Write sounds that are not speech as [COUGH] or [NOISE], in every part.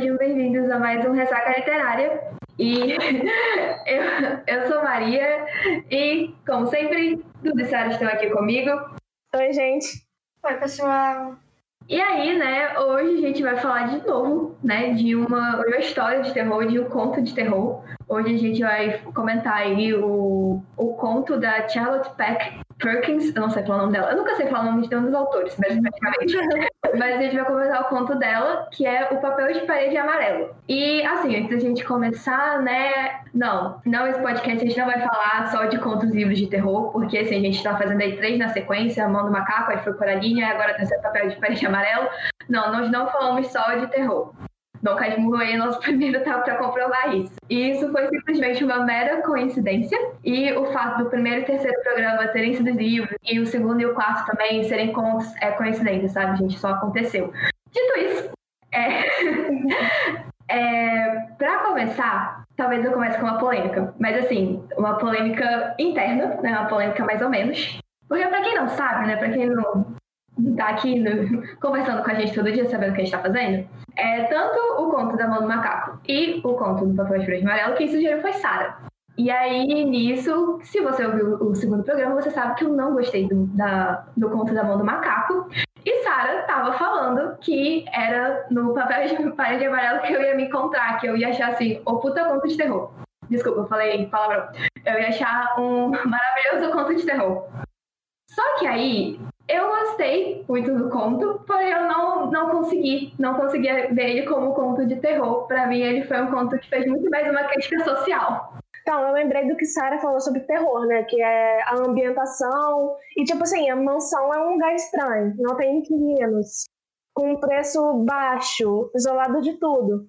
sejam bem-vindos a mais um Ressaca Literária. E [LAUGHS] eu, eu sou Maria e, como sempre, Dudu e Sara estão aqui comigo. Oi, gente. Oi, pessoal. E aí, né, hoje a gente vai falar de novo, né, de uma, uma história de terror, de um conto de terror. Hoje a gente vai comentar aí o, o conto da Charlotte Peck Perkins, eu não sei falar o nome dela, eu nunca sei falar o nome de nenhum dos autores, praticamente. Mas a gente vai comentar o conto dela, que é O Papel de Parede Amarelo. E, assim, antes da gente começar, né, não, não esse podcast a gente não vai falar só de contos e livros de terror, porque, assim, a gente tá fazendo aí três na sequência, Mão Macaco, aí foi Coralinha, e agora tem esse Papel de Parede Amarelo. Não, nós não falamos só de terror. Dom Casmurro é nosso [LAUGHS] primeiro tá para comprovar isso. E isso foi simplesmente uma mera coincidência. E o fato do primeiro e terceiro programa terem sido livros e o segundo e o quarto também serem contos é coincidência, sabe, gente? Só aconteceu. Dito isso, é... [LAUGHS] é... para começar, talvez eu comece com uma polêmica. Mas assim, uma polêmica interna, né? Uma polêmica mais ou menos. Porque para quem não sabe, né? Para quem não, tá aqui no, [LAUGHS] conversando com a gente todo dia, sabendo o que a gente tá fazendo, é tanto o conto da mão do macaco e o conto do papel de amarelo, quem sugeriu foi Sara. E aí, nisso, se você ouviu o segundo programa, você sabe que eu não gostei do, da, do conto da mão do macaco. E Sara tava falando que era no papel de [LAUGHS] parede amarelo que eu ia me encontrar, que eu ia achar assim, o puta conto de terror. Desculpa, eu falei palavrão. Eu ia achar um [LAUGHS] maravilhoso conto de terror. Só que aí, eu gostei muito do conto, porém eu não, não consegui, não conseguia ver ele como conto de terror. Para mim, ele foi um conto que fez muito mais uma crítica social. Então, eu lembrei do que Sarah falou sobre terror, né? Que é a ambientação. E, tipo assim, a mansão é um lugar estranho, não tem inquilinos, com um preço baixo, isolado de tudo.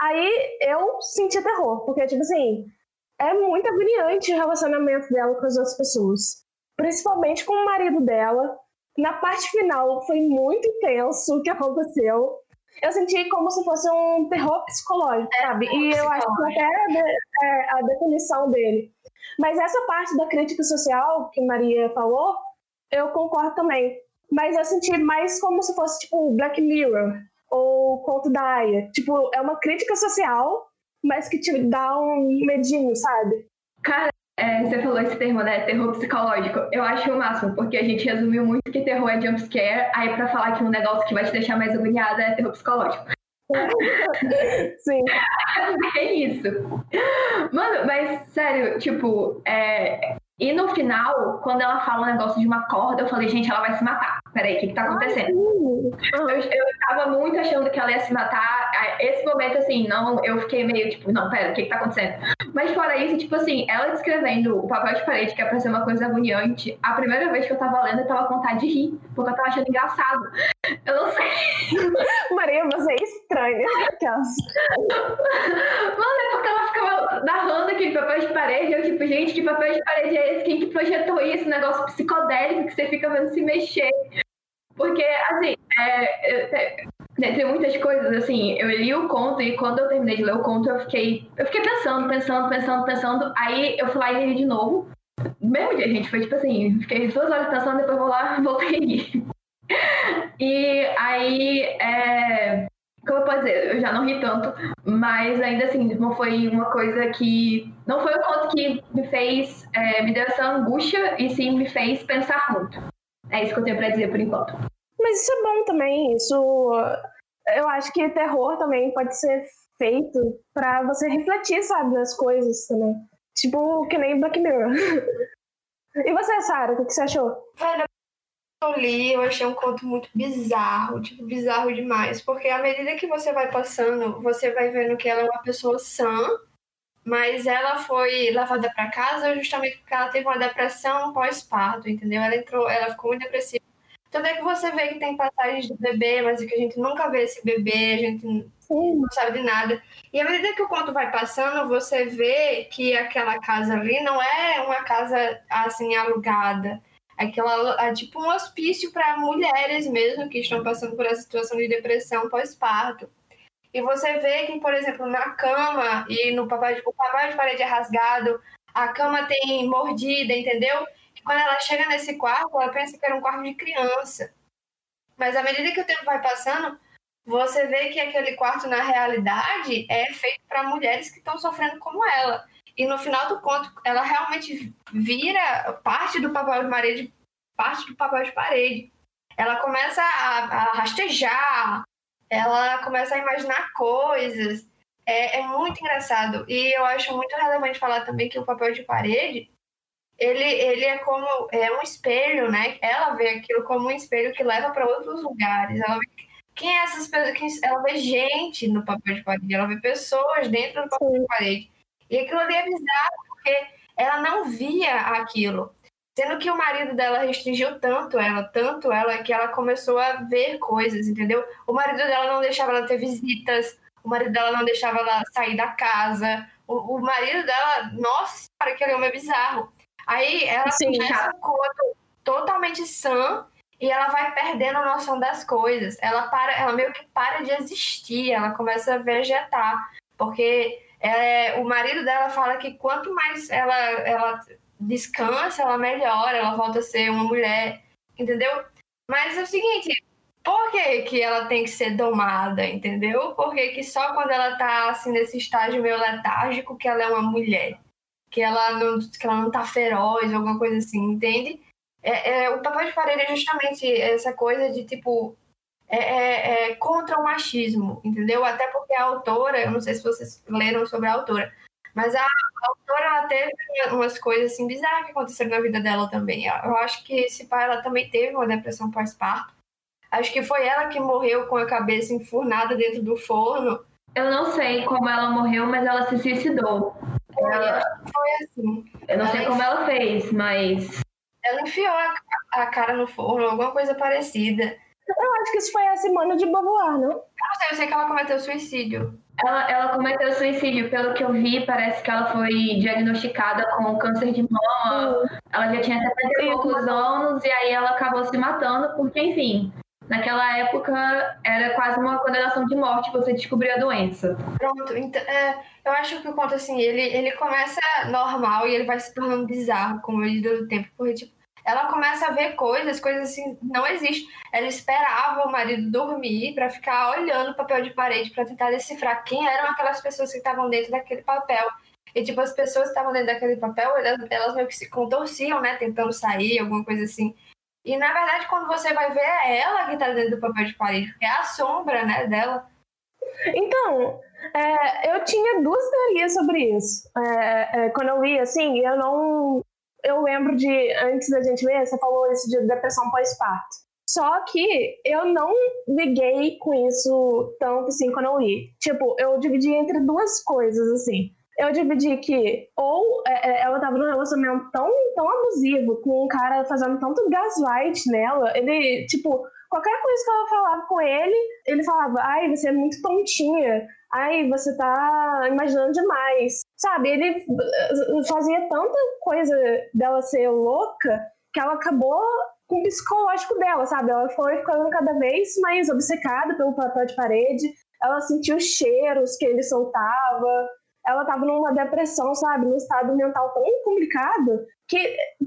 Aí eu senti terror, porque, tipo assim, é muito agoniante o relacionamento dela com as outras pessoas. Principalmente com o marido dela, na parte final foi muito intenso o que aconteceu. Eu senti como se fosse um terror psicológico, é, sabe? E eu acho que até a, é, a definição dele. Mas essa parte da crítica social que Maria falou, eu concordo também. Mas eu senti mais como se fosse tipo Black Mirror ou Conto da Aya. Tipo, é uma crítica social, mas que te dá um medinho, sabe? Cara, é, você falou esse termo, né? Terror psicológico. Eu acho o máximo, porque a gente resumiu muito que terror é jumpscare, aí pra falar que um negócio que vai te deixar mais agoniada é terror psicológico. [LAUGHS] Sim. [LAUGHS] É isso. Mano, mas sério, tipo, é... e no final, quando ela fala um negócio de uma corda, eu falei, gente, ela vai se matar. Peraí, o que, que tá acontecendo? Uhum. Eu, eu tava muito achando que ela ia se matar. Esse momento, assim, não, eu fiquei meio tipo, não, pera, o que, que tá acontecendo? Mas fora isso, tipo assim, ela descrevendo o papel de parede, que é pra ser uma coisa agoniante, a primeira vez que eu tava lendo, eu tava com vontade de rir, porque eu tava achando engraçado. Eu não sei. [LAUGHS] Maria, você é estranha. Mano, é porque ela ficava narrando aquele papel de parede, eu tipo, gente, que papel de parede é esse? Quem que projetou isso? Negócio psicodélico que você fica vendo se mexer. Porque, assim, é, tem muitas coisas, assim, eu li o conto e quando eu terminei de ler o conto, eu fiquei, eu fiquei pensando, pensando, pensando, pensando. Aí eu fui lá e li de novo. No mesmo dia, gente, foi tipo assim, fiquei duas horas pensando, depois vou lá, [LAUGHS] voltei e. E aí, é, como eu posso dizer, eu já não ri tanto, mas ainda assim, não foi uma coisa que. Não foi o conto que me fez, é, me deu essa angústia, e sim me fez pensar muito. É isso que eu tenho pra dizer por enquanto. Mas isso é bom também. Isso. Eu acho que terror também pode ser feito para você refletir, sabe, as coisas também. Tipo, que nem Black Mirror. e você, Sarah, o que você achou? Eu li, eu achei um conto muito bizarro, tipo, bizarro demais. Porque à medida que você vai passando, você vai vendo que ela é uma pessoa sã, mas ela foi levada para casa justamente porque ela teve uma depressão pós-parto, entendeu? Ela entrou, ela ficou muito depressiva. Tanto é que você vê que tem passagens do bebê, mas é que a gente nunca vê esse bebê, a gente não sabe de nada. E à medida que o conto vai passando, você vê que aquela casa ali não é uma casa assim alugada. Aquela é tipo um hospício para mulheres mesmo que estão passando por essa situação de depressão pós-parto. E você vê que, por exemplo, na cama e no papel de, o papel de parede é rasgado, a cama tem mordida, entendeu? Quando ela chega nesse quarto, ela pensa que era um quarto de criança. Mas à medida que o tempo vai passando, você vê que aquele quarto, na realidade, é feito para mulheres que estão sofrendo como ela. E no final do conto, ela realmente vira parte do papel de parede, parte do papel de parede. Ela começa a, a rastejar, ela começa a imaginar coisas. É, é, muito engraçado. E eu acho muito relevante falar também que o papel de parede, ele, ele é como é um espelho, né? Ela vê aquilo como um espelho que leva para outros lugares. Ela vê quem é essas pessoas? Ela vê gente no papel de parede, ela vê pessoas dentro do papel de parede. E aquilo ali é bizarro, porque ela não via aquilo. Sendo que o marido dela restringiu tanto ela, tanto ela, que ela começou a ver coisas, entendeu? O marido dela não deixava ela ter visitas, o marido dela não deixava ela sair da casa, o, o marido dela, nossa, para que homem é bizarro. Aí ela Sim, começa um conto totalmente sã e ela vai perdendo a noção das coisas. Ela para, ela meio que para de existir, ela começa a vegetar, porque é, o marido dela fala que quanto mais ela, ela descansa, ela melhora, ela volta a ser uma mulher, entendeu? Mas é o seguinte, por que, que ela tem que ser domada, entendeu? Porque que só quando ela tá assim nesse estágio meio letárgico que ela é uma mulher, que ela não, que ela não tá feroz, alguma coisa assim, entende? É, é, o papel de parede é justamente essa coisa de tipo é, é, é, contra o machismo, entendeu? Até porque a autora, eu não sei se vocês leram sobre a autora, mas a, a autora ela teve umas coisas assim bizarras que aconteceram na vida dela também. Eu acho que esse pai ela também teve uma depressão pós-parto. Acho que foi ela que morreu com a cabeça enfurnada dentro do forno. Eu não sei como ela morreu, mas ela se suicidou. Ela... Foi assim. Eu não ela sei como ela fez, mas. Ela enfiou a, a cara no forno, alguma coisa parecida. Eu acho que isso foi a Simone de Beauvoir, não? Eu não sei, eu sei que ela cometeu suicídio. Ela, ela cometeu suicídio, pelo que eu vi, parece que ela foi diagnosticada com câncer de mama. Uhum. Ela já tinha 70 e poucos anos e aí ela acabou se matando, porque, enfim, naquela época era quase uma condenação de morte você descobrir a doença. Pronto, então, é, eu acho que o conto, assim, ele, ele começa normal e ele vai se tornando bizarro com o medida do tempo, porque, tipo, ela começa a ver coisas, coisas assim, não existem. Ela esperava o marido dormir para ficar olhando o papel de parede para tentar decifrar quem eram aquelas pessoas que estavam dentro daquele papel. E, tipo, as pessoas que estavam dentro daquele papel, elas, elas meio que se contorciam, né? Tentando sair, alguma coisa assim. E, na verdade, quando você vai ver, é ela que tá dentro do papel de parede, é a sombra, né, dela. Então, é, eu tinha duas teorias sobre isso. É, é, quando eu li, assim, eu não eu lembro de, antes da gente ver, você falou isso de depressão pós-parto. Só que eu não liguei com isso tanto assim quando eu li. Tipo, eu dividi entre duas coisas, assim. Eu dividi que ou é, é ela tava num relacionamento tão, tão abusivo, com um cara fazendo tanto gaslight nela, ele, tipo, qualquer coisa que ela falava com ele, ele falava, ai, você é muito tontinha, ai, você tá imaginando demais. Sabe, ele uh, fazia tanta coisa dela ser louca que ela acabou com o psicológico dela, sabe? Ela foi ficando cada vez mais obcecada pelo papel de parede, ela sentiu os cheiros que ele soltava, ela tava numa depressão, sabe? Num estado mental tão complicado que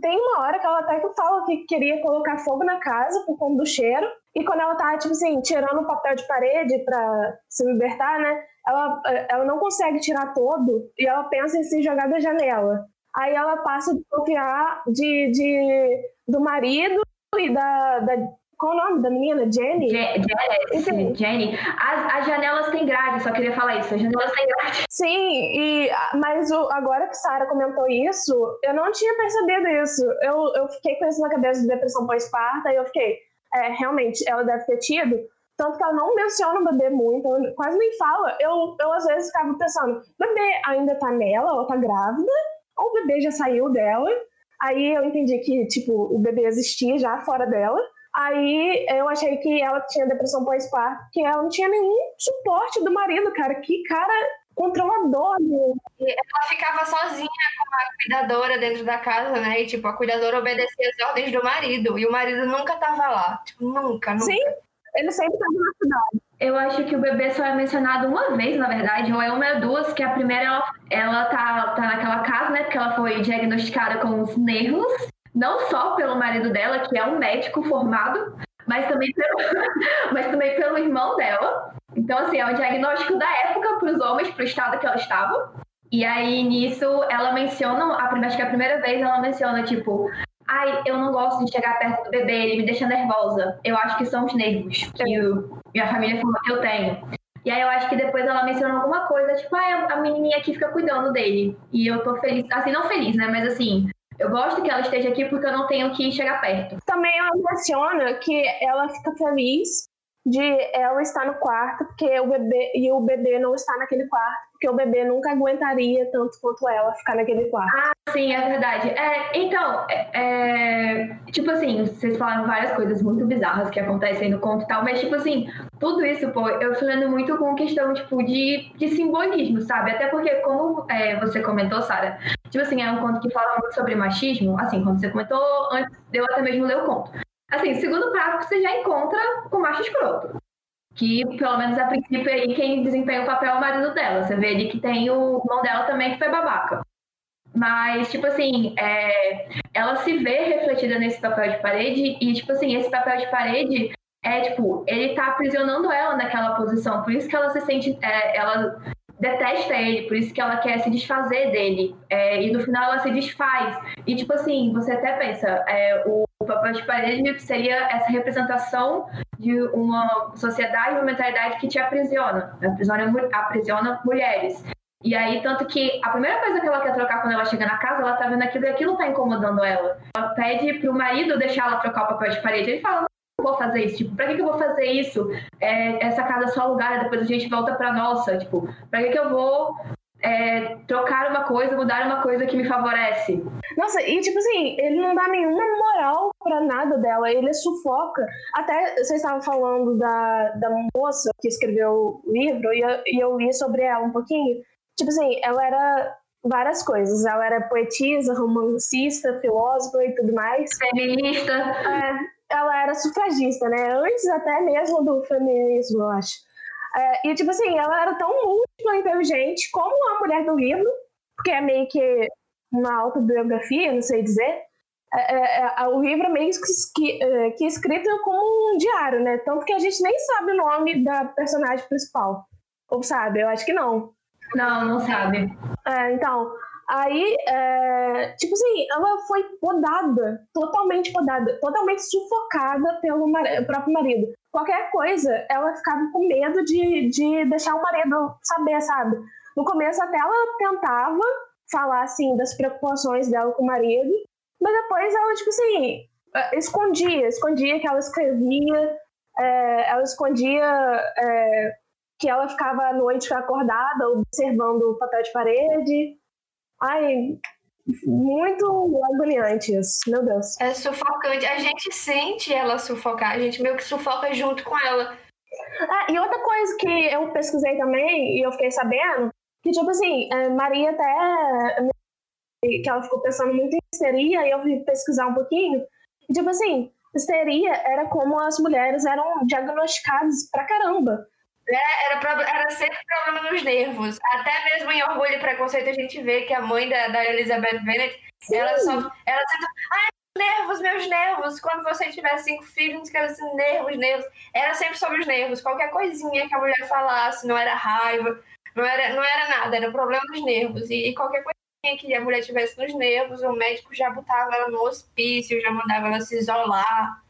tem uma hora que ela até fala que queria colocar fogo na casa por conta do cheiro. E quando ela tá, tipo assim, tirando o papel de parede pra se libertar, né? Ela, ela não consegue tirar todo e ela pensa em se jogar da janela. Aí ela passa a desconfiar de, de, do marido e da, da, qual o nome da menina? Jenny? Je Jenny. As, as, janelas têm grade, só queria falar isso. As janelas têm grade. Sim, e, mas o, agora que Sara comentou isso, eu não tinha percebido isso. Eu, eu fiquei com isso na cabeça de depressão pós-parto, e eu fiquei, é, realmente, ela deve ter tido. Tanto que ela não menciona o bebê muito, quase nem fala. Eu, eu às vezes ficava pensando, o bebê ainda tá nela, ela tá grávida, ou o bebê já saiu dela. Aí eu entendi que, tipo, o bebê existia já fora dela. Aí eu achei que ela tinha depressão pós-parto, que ela não tinha nenhum suporte do marido, cara. Que cara controlador. Né? Ela ficava sozinha com a cuidadora dentro da casa, né? E, tipo, a cuidadora obedecia as ordens do marido. E o marido nunca tava lá. Tipo, nunca, nunca. Sim, ele sempre tava na cidade. Eu acho que o bebê só é mencionado uma vez, na verdade, ou é uma ou duas, que a primeira ela, ela tá, tá naquela casa, né? Porque ela foi diagnosticada com os nervos não só pelo marido dela, que é um médico formado, mas também pelo, [LAUGHS] mas também pelo irmão dela. Então, assim, é um diagnóstico da época para os homens, para o estado que ela estava. E aí, nisso, ela menciona, a acho que a primeira vez ela menciona, tipo, ai, eu não gosto de chegar perto do bebê, ele me deixa nervosa. Eu acho que são os nervos que o, minha família falou que eu tenho. E aí eu acho que depois ela menciona alguma coisa, tipo, ah, a menininha aqui fica cuidando dele. E eu tô feliz, assim, não feliz, né? Mas assim, eu gosto que ela esteja aqui porque eu não tenho que chegar perto. Também ela menciona que ela fica feliz de ela estar no quarto porque o bebê e o bebê não está naquele quarto porque o bebê nunca aguentaria tanto quanto ela ficar naquele quarto. Ah, sim, é verdade. É, então, é, é, tipo assim, vocês falaram várias coisas muito bizarras que acontecem no conto e tal, mas tipo assim, tudo isso, pô, eu fui lendo muito com questão, tipo, de, de simbolismo, sabe? Até porque, como é, você comentou, Sara, tipo assim, é um conto que fala muito sobre machismo, assim, quando você comentou, antes eu até mesmo ler o conto. Assim, segundo parágrafo, você já encontra o macho escroto que pelo menos a princípio aí quem desempenha o papel é o marido dela. Você vê ali que tem o irmão dela também que foi babaca. Mas, tipo assim, é, ela se vê refletida nesse papel de parede e, tipo assim, esse papel de parede é, tipo, ele tá aprisionando ela naquela posição. Por isso que ela se sente, é, ela detesta ele, por isso que ela quer se desfazer dele. É, e no final ela se desfaz. E, tipo assim, você até pensa, é, o papel de parede seria essa representação de uma sociedade, uma mentalidade que te aprisiona, aprisiona, aprisiona mulheres. E aí, tanto que a primeira coisa que ela quer trocar quando ela chega na casa, ela tá vendo aquilo e aquilo tá incomodando ela. Ela pede pro marido deixar ela trocar o papel de parede. Ele fala, não vou fazer isso, tipo, pra que, que eu vou fazer isso? É, essa casa é só alugada, depois a gente volta pra nossa, tipo, pra que, que eu vou é, trocar uma coisa, mudar uma coisa que me favorece. Nossa, e tipo assim, ele não dá nenhuma moral pra nada dela, ele sufoca. Até vocês estavam falando da, da moça que escreveu o livro, e eu, e eu li sobre ela um pouquinho. Tipo assim, ela era várias coisas. Ela era poetisa, romancista, filósofa e tudo mais. Feminista. É, ela era sufragista, né? Antes até mesmo do feminismo, eu acho. É, e, tipo assim, ela era tão múltipla inteligente como a mulher do livro, porque é meio que uma autobiografia, não sei dizer. É, é, é o livro é meio que, é, que, escrito como um diário, né? Tanto que a gente nem sabe o nome da personagem principal. Ou sabe? Eu acho que não. Não, não sabe. É, então, aí, é, tipo assim, ela foi podada, totalmente podada, totalmente sufocada pelo mar próprio marido qualquer coisa, ela ficava com medo de, de deixar o marido saber, sabe? No começo até ela tentava falar, assim, das preocupações dela com o marido, mas depois ela, tipo assim, eh, escondia, escondia que ela escrevia, é, ela escondia é, que ela ficava à noite acordada, observando o papel de parede. Ai, muito agoniante isso, meu Deus. É sufocante. A gente sente ela sufocar, a gente meio que sufoca junto com ela. Ah, e outra coisa que eu pesquisei também, e eu fiquei sabendo, que tipo assim, é, Maria até que ela ficou pensando muito em histeria, e eu fui pesquisar um pouquinho, e tipo assim, histeria era como as mulheres eram diagnosticadas pra caramba. É, era, era sempre problema nos nervos. Até mesmo em Orgulho e Preconceito a gente vê que a mãe da, da Elizabeth Bennet, Sim. ela só. Ela sempre. Ai, nervos, meus nervos. Quando você tiver cinco filhos, que assim, nervos, nervos. Era sempre sobre os nervos. Qualquer coisinha que a mulher falasse, não era raiva, não era, não era nada, era problema dos nervos. E, e qualquer coisinha que a mulher tivesse nos nervos, o médico já botava ela no hospício, já mandava ela se isolar.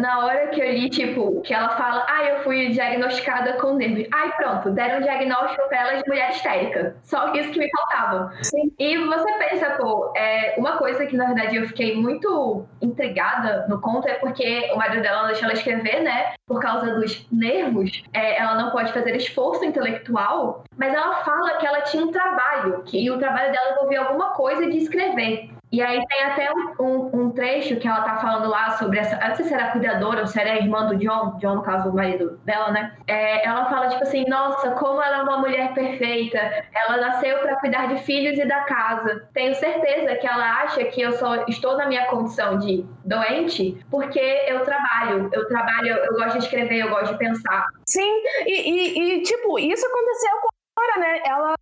Na hora que eu li, tipo, que ela fala, ah, eu fui diagnosticada com nervos. Ai, pronto, deram um diagnóstico pra ela de mulher histérica. Só isso que me faltava. Sim. E você pensa, pô, é, uma coisa que na verdade eu fiquei muito intrigada no conto é porque o marido dela deixa ela escrever, né? Por causa dos nervos, é, ela não pode fazer esforço intelectual, mas ela fala que ela tinha um trabalho, que o trabalho dela envolvia alguma coisa de escrever. E aí tem até um, um, um, trecho que ela tá falando lá sobre essa. Não sei se era cuidadora ou se era irmã do John, John, no caso, o marido dela, né? É, ela fala, tipo assim, nossa, como ela é uma mulher perfeita. Ela nasceu para cuidar de filhos e da casa. Tenho certeza que ela acha que eu só estou na minha condição de doente porque eu trabalho. Eu trabalho, eu gosto de escrever, eu gosto de pensar. Sim, e, e, e tipo, isso aconteceu com a Cora, né? Ela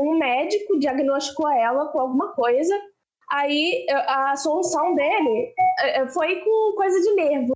um médico diagnosticou ela com alguma coisa, aí a solução dele é, foi com coisa de nervo.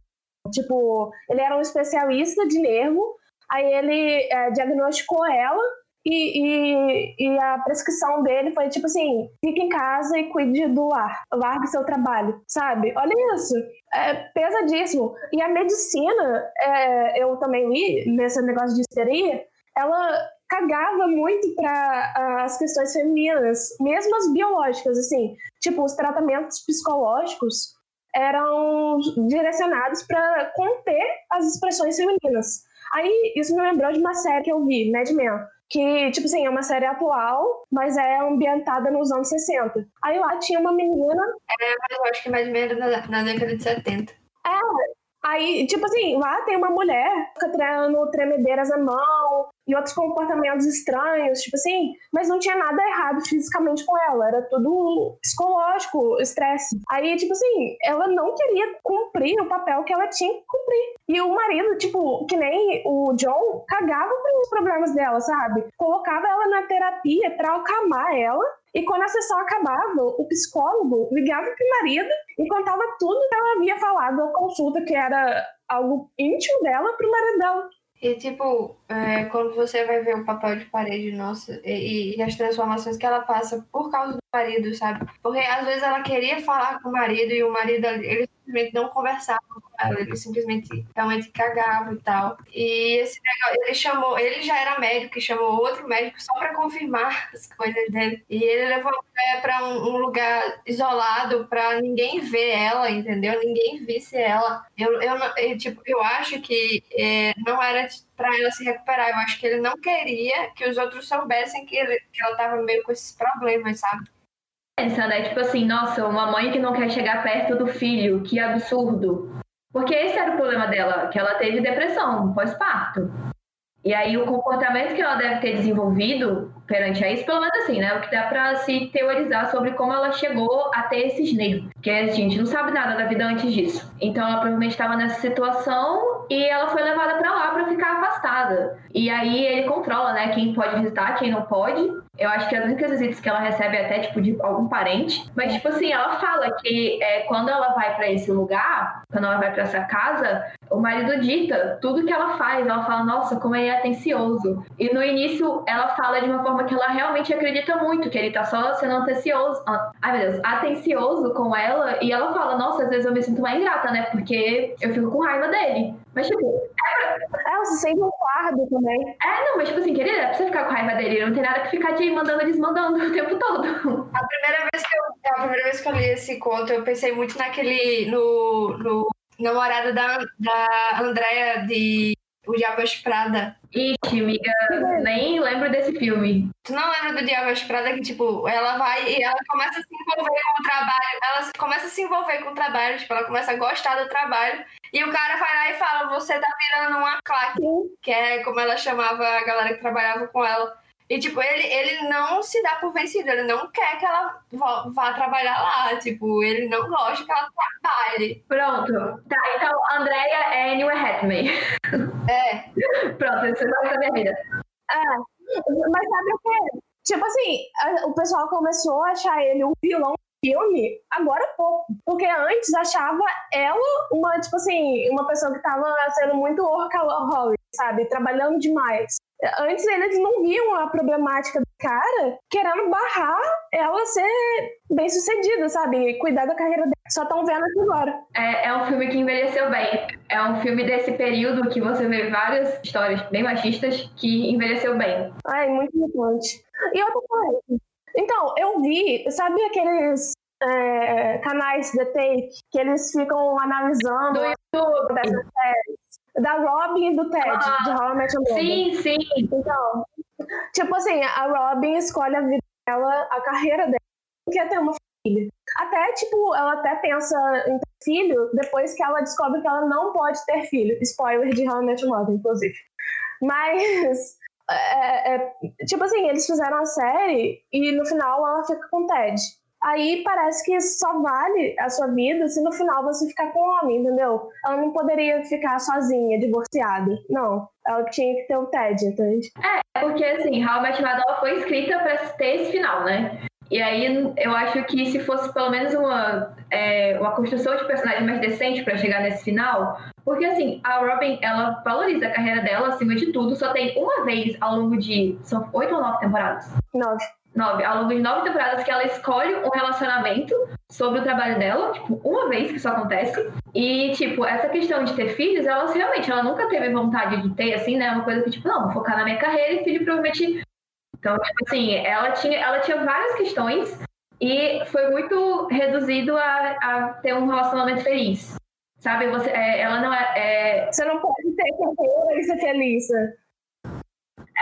Tipo, ele era um especialista de nervo, aí ele é, diagnosticou ela e, e, e, a prescrição dele foi tipo assim: fique em casa e cuide do lar, largue seu trabalho, sabe? Olha isso, é pesadíssimo. E a medicina, é, eu também li nesse negócio de histeria, ela cagava muito para as questões femininas, mesmo as biológicas, assim, tipo os tratamentos psicológicos eram direcionados para conter as expressões femininas. Aí isso me lembrou de uma série que eu vi, Mad Men, que, tipo assim, é uma série atual, mas é ambientada nos anos 60. Aí lá tinha uma menina. É, mas eu acho que mais ou menos na, na década de 70. É, Aí, tipo assim, lá tem uma mulher que treinando tremedeiras na mão e outros comportamentos estranhos, tipo assim, mas não tinha nada errado fisicamente com ela, era tudo psicológico, estresse. Aí, tipo assim, ela não queria cumprir o papel que ela tinha que cumprir. E o marido, tipo, que nem o John, cagava com os problemas dela, sabe? Colocava ela na terapia para acalmar ela e quando a sessão acabava, o psicólogo ligava para o marido e contava tudo que ela havia falado na consulta, que era algo íntimo dela, para o marido dela. E, tipo, é, quando você vai ver o papel de parede, nossa, e, e, as transformações que ela passa por causa do marido, sabe? Porque às vezes ela queria falar com o marido e o marido, ele simplesmente não conversava ela, simplesmente realmente cagava e tal. E esse negócio, ele chamou, ele já era médico e chamou outro médico só para confirmar as coisas dele. E ele levou a mulher para um, um, lugar isolado para ninguém ver ela, entendeu? Ninguém visse ela. Eu, eu, eu tipo, eu acho que é, não era para ela se recuperar. Eu acho que ele não queria que os outros soubessem que, ele, que ela tava meio com esses problemas, sabe? pensa, né? Tipo assim, nossa, uma mãe que não quer chegar perto do filho, que absurdo. Porque esse era o problema dela, que ela teve depressão pós-parto. E aí o comportamento que ela deve ter desenvolvido perante a isso, pelo menos assim, né? O que dá para se teorizar sobre como ela chegou a ter esses nervos. Porque a gente não sabe nada da vida antes disso. Então ela provavelmente estava nessa situação e ela foi levada para lá para ficar afastada. E aí ele controla, né? Quem pode visitar, quem não pode. Eu acho que as únicas visitas que ela recebe é até tipo de algum parente. Mas, tipo assim, ela fala que é, quando ela vai para esse lugar, quando ela vai para essa casa, o marido dita tudo que ela faz. Ela fala, nossa, como ele é atencioso. E no início ela fala de uma forma que ela realmente acredita muito, que ele tá só sendo atencioso. Ai, meu Deus, atencioso com ela. E ela fala, nossa, às vezes eu me sinto mais ingrata, né? Porque eu fico com raiva dele. Mas, tipo, é pra... É, você sente um fardo também. É, não, mas, tipo assim, querida, é pra você ficar com raiva dele. Não tem nada que ficar te mandando e desmandando [LAUGHS] o tempo todo. A primeira vez que eu, a primeira vez que eu li esse conto, eu pensei muito naquele. no, no namorado da, da Andrea de O Diabo Prada. Ixi, amiga, nem lembro desse filme. Tu não lembra do Diabo Prada que, tipo, ela vai e ela começa a se envolver com o trabalho, ela começa a se envolver com o trabalho, tipo, ela começa a gostar do trabalho, e o cara vai lá e fala, você tá virando uma claque, que é como ela chamava a galera que trabalhava com ela. E, tipo, ele, ele não se dá por vencido, ele não quer que ela vá, vá trabalhar lá. Tipo, ele não gosta que ela trabalhe. Pronto. Tá, então, Andrea é Annie Hathaway. É. [LAUGHS] Pronto, isso é a minha vida. É. Mas sabe o quê? Tipo assim, a, o pessoal começou a achar ele um vilão filme agora há pouco. Porque antes achava ela uma, tipo assim, uma pessoa que tava sendo muito workaholic, sabe? Trabalhando demais. Antes eles não viam a problemática do cara querendo barrar ela ser bem sucedida, sabe? Cuidar da carreira dela. Só estão vendo aqui agora. É, é um filme que envelheceu bem. É um filme desse período que você vê várias histórias bem machistas que envelheceu bem. Ai, muito importante. E outra coisa. Então, eu vi, sabe aqueles é, canais de take que eles ficam analisando do YouTube. dessas séries? Da Robin e do Ted, ah, de How I Met Your Mother. Sim, sim. Então, tipo assim, a Robin escolhe a vida dela, a carreira dela, quer ter uma filha. Até, tipo, ela até pensa em ter filho depois que ela descobre que ela não pode ter filho. Spoiler de How I Met Your Mother, inclusive. Mas, é, é, tipo assim, eles fizeram a série e no final ela fica com o Ted aí parece que só vale a sua vida se no final você ficar com o homem, entendeu? Ela não poderia ficar sozinha, divorciada. Não. Ela tinha que ter o Ted, entende? É, porque assim, How I Met Your foi escrita pra ter esse final, né? E aí eu acho que se fosse pelo menos uma, é, uma construção de personagem mais decente para chegar nesse final, porque assim, a Robin, ela valoriza a carreira dela acima de tudo, só tem uma vez ao longo de. São oito ou nove temporadas? Nove. Nove. Ao longo de nove temporadas que ela escolhe um relacionamento sobre o trabalho dela, tipo, uma vez que isso acontece. E, tipo, essa questão de ter filhos, ela realmente, ela nunca teve vontade de ter, assim, né? Uma coisa que, tipo, não, vou focar na minha carreira e filho provavelmente então, tipo assim, ela tinha, ela tinha várias questões e foi muito reduzido a, a ter um relacionamento feliz. Sabe? Você, é, ela não é, é, Você não pode ter carreira e ser feliz.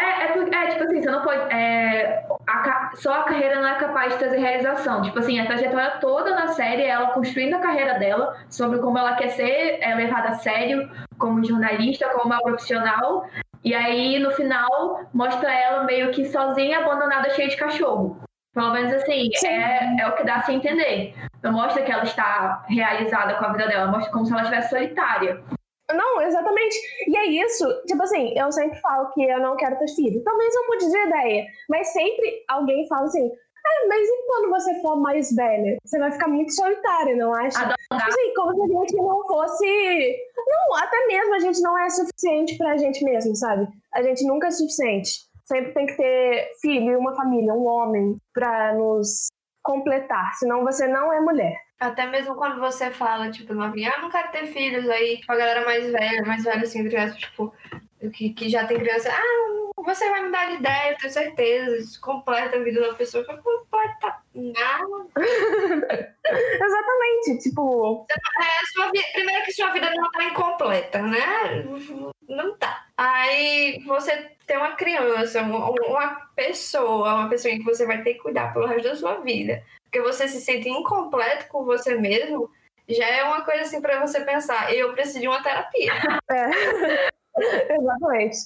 É, é, é, tipo assim, você não pode. É, a, só a carreira não é capaz de trazer realização. Tipo assim, a trajetória toda na série é ela construindo a carreira dela sobre como ela quer ser é, levada a sério como jornalista, como uma profissional. E aí, no final, mostra ela meio que sozinha, abandonada, cheia de cachorro. Pelo menos assim, é, é o que dá a se entender. Não mostra que ela está realizada com a vida dela, mostra como se ela estivesse solitária. Não, exatamente. E é isso. Tipo assim, eu sempre falo que eu não quero ter filho. Talvez eu mude de ideia. Mas sempre alguém fala assim: ah, mas e quando você for mais velha? Você vai ficar muito solitária, não acha? Tipo assim, como se a gente não fosse. Não, até mesmo a gente não é suficiente pra gente mesmo, sabe? A gente nunca é suficiente. Sempre tem que ter filho e uma família, um homem, pra nos completar. Senão você não é mulher. Até mesmo quando você fala, tipo, novinha, ah, não quero ter filhos, aí, tipo, a galera mais velha, mais velha, assim, entre tipo, que, que já tem criança, ah, você vai mudar de ideia, eu tenho certeza. Isso completa a vida da pessoa. Completa nada. [LAUGHS] Exatamente, tipo. É, sua vida, primeiro que sua vida não tá incompleta, né? Não tá. Aí você tem uma criança, uma pessoa, uma pessoa que você vai ter que cuidar pelo resto da sua vida. Porque você se sente incompleto com você mesmo, já é uma coisa assim para você pensar, eu preciso de uma terapia. [LAUGHS] É. [LAUGHS] Exatamente.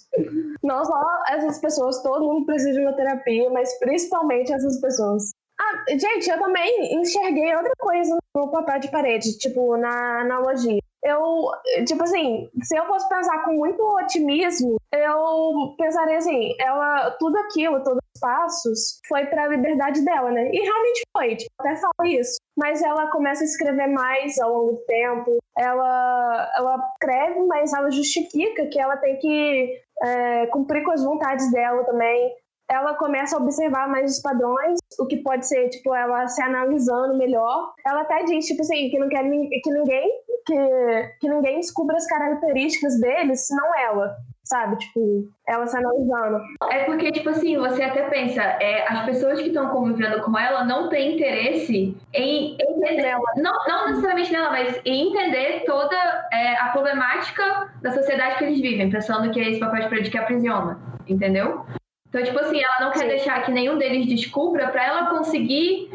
Não só essas pessoas, todo mundo precisa de uma terapia, mas principalmente essas pessoas. Ah, gente, eu também enxerguei outra coisa no papel de parede, tipo, na analogia eu, tipo assim, se eu fosse pensar com muito otimismo, eu pensaria assim, ela, tudo aquilo, todos os passos, foi para a liberdade dela, né? E realmente foi, tipo, até falo isso. Mas ela começa a escrever mais ao longo do tempo, ela, ela escreve, mas ela justifica que ela tem que é, cumprir com as vontades dela também ela começa a observar mais os padrões, o que pode ser, tipo, ela se analisando melhor. Ela até diz, tipo assim, que não quer que ninguém que, que ninguém descubra as características deles, senão ela sabe? Tipo, ela se analisando. É porque, tipo assim, você até pensa, é, as pessoas que estão convivendo com ela não têm interesse em entender ela. Não, não necessariamente nela, mas em entender toda é, a problemática da sociedade que eles vivem, pensando que é esse papel de parede que aprisiona, entendeu? Então, tipo assim, ela não quer Sim. deixar que nenhum deles descubra para ela conseguir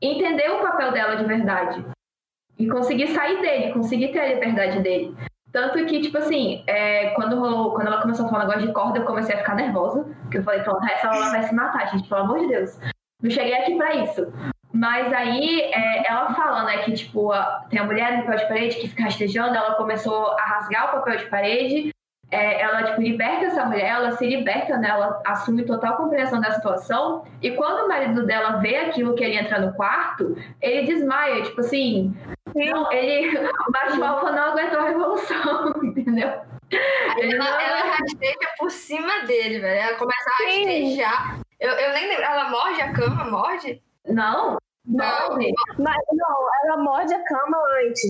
entender o papel dela de verdade. E conseguir sair dele, conseguir ter a liberdade dele. Tanto que, tipo assim, é, quando, rolou, quando ela começou a falar um negócio de corda, eu comecei a ficar nervosa. Porque eu falei, pronto, essa ela vai se matar, gente, pelo amor de Deus. Não cheguei aqui pra isso. Mas aí é, ela fala, né, que tipo, a, tem a mulher no papel de parede que fica rastejando, ela começou a rasgar o papel de parede é, ela tipo, liberta essa mulher, ela se liberta, né? ela assume total compreensão da situação. E quando o marido dela vê aquilo que ele entra no quarto, ele desmaia, tipo assim. Não, ele, [LAUGHS] o macho alfa não aguentou a revolução, [LAUGHS] entendeu? Ele ela, não... ela rasteja por cima dele, velho. Ela começa a rastejar. Eu, eu nem lembro. Ela morde a cama, morde? Não. Não, mas, não, ela morde a cama antes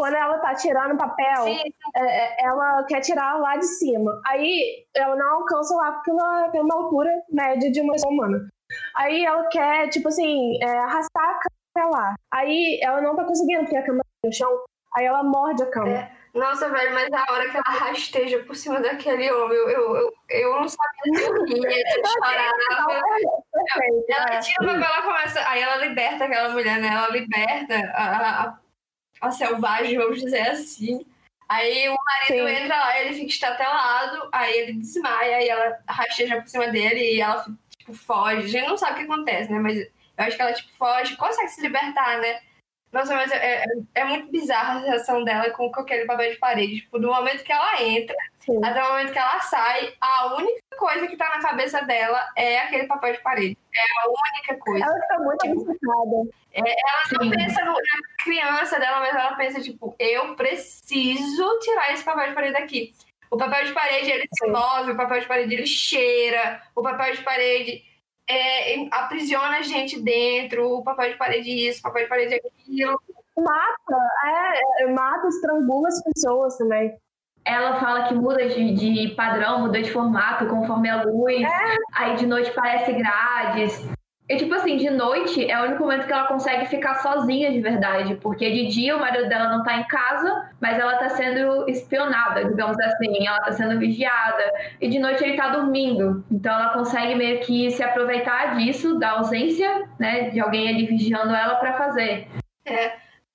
quando ela tá tirando papel. É, é, ela quer tirar lá de cima. Aí ela não alcança lá porque ela tem uma altura média de uma pessoa humana. Aí ela quer, tipo assim, é, arrastar a cama até lá. Aí ela não tá conseguindo, porque a cama tá no chão. Aí ela morde a cama. É. Nossa, velho, mas a hora que ela rasteja por cima daquele homem, eu, eu, eu, eu não sabia se eu ria, se eu [LAUGHS] chorava. Ela tira o papel, ela começa. Aí ela liberta aquela mulher, né? Ela liberta a, a a selvagem, vamos dizer assim. Aí o marido Sim. entra lá, ele fica estatelado, aí ele desmaia, aí ela rasteja por cima dele e ela, tipo, foge. A gente não sabe o que acontece, né? Mas eu acho que ela, tipo, foge, consegue se libertar, né? Nossa, mas é, é, é, muito bizarra a reação dela com aquele papel de parede. Tipo, do momento que ela entra Sim. até o momento que ela sai, a única coisa que tá na cabeça dela é aquele papel de parede. É a única coisa. Ela fica muito tipo, é, Ela não pensa no, na criança dela, mas ela pensa, tipo, eu preciso tirar esse papel de parede daqui. O papel de parede, ele se move, o papel de parede, ele cheira, o papel de parede é, aprisiona a gente dentro, o papel de parede isso, o papel de parede aquilo. Mata, é, é, mata, estrangula as pessoas também. Ela fala que muda de, de padrão, muda de formato conforme a luz, é. aí de noite parece grades. E, tipo assim, de noite é o único momento que ela consegue ficar sozinha de verdade, porque de dia o marido dela não tá em casa, mas ela tá sendo espionada, digamos assim, ela tá sendo vigiada, e de noite ele tá dormindo. Então ela consegue meio que se aproveitar disso, da ausência, né, de alguém ali vigiando ela para fazer. É.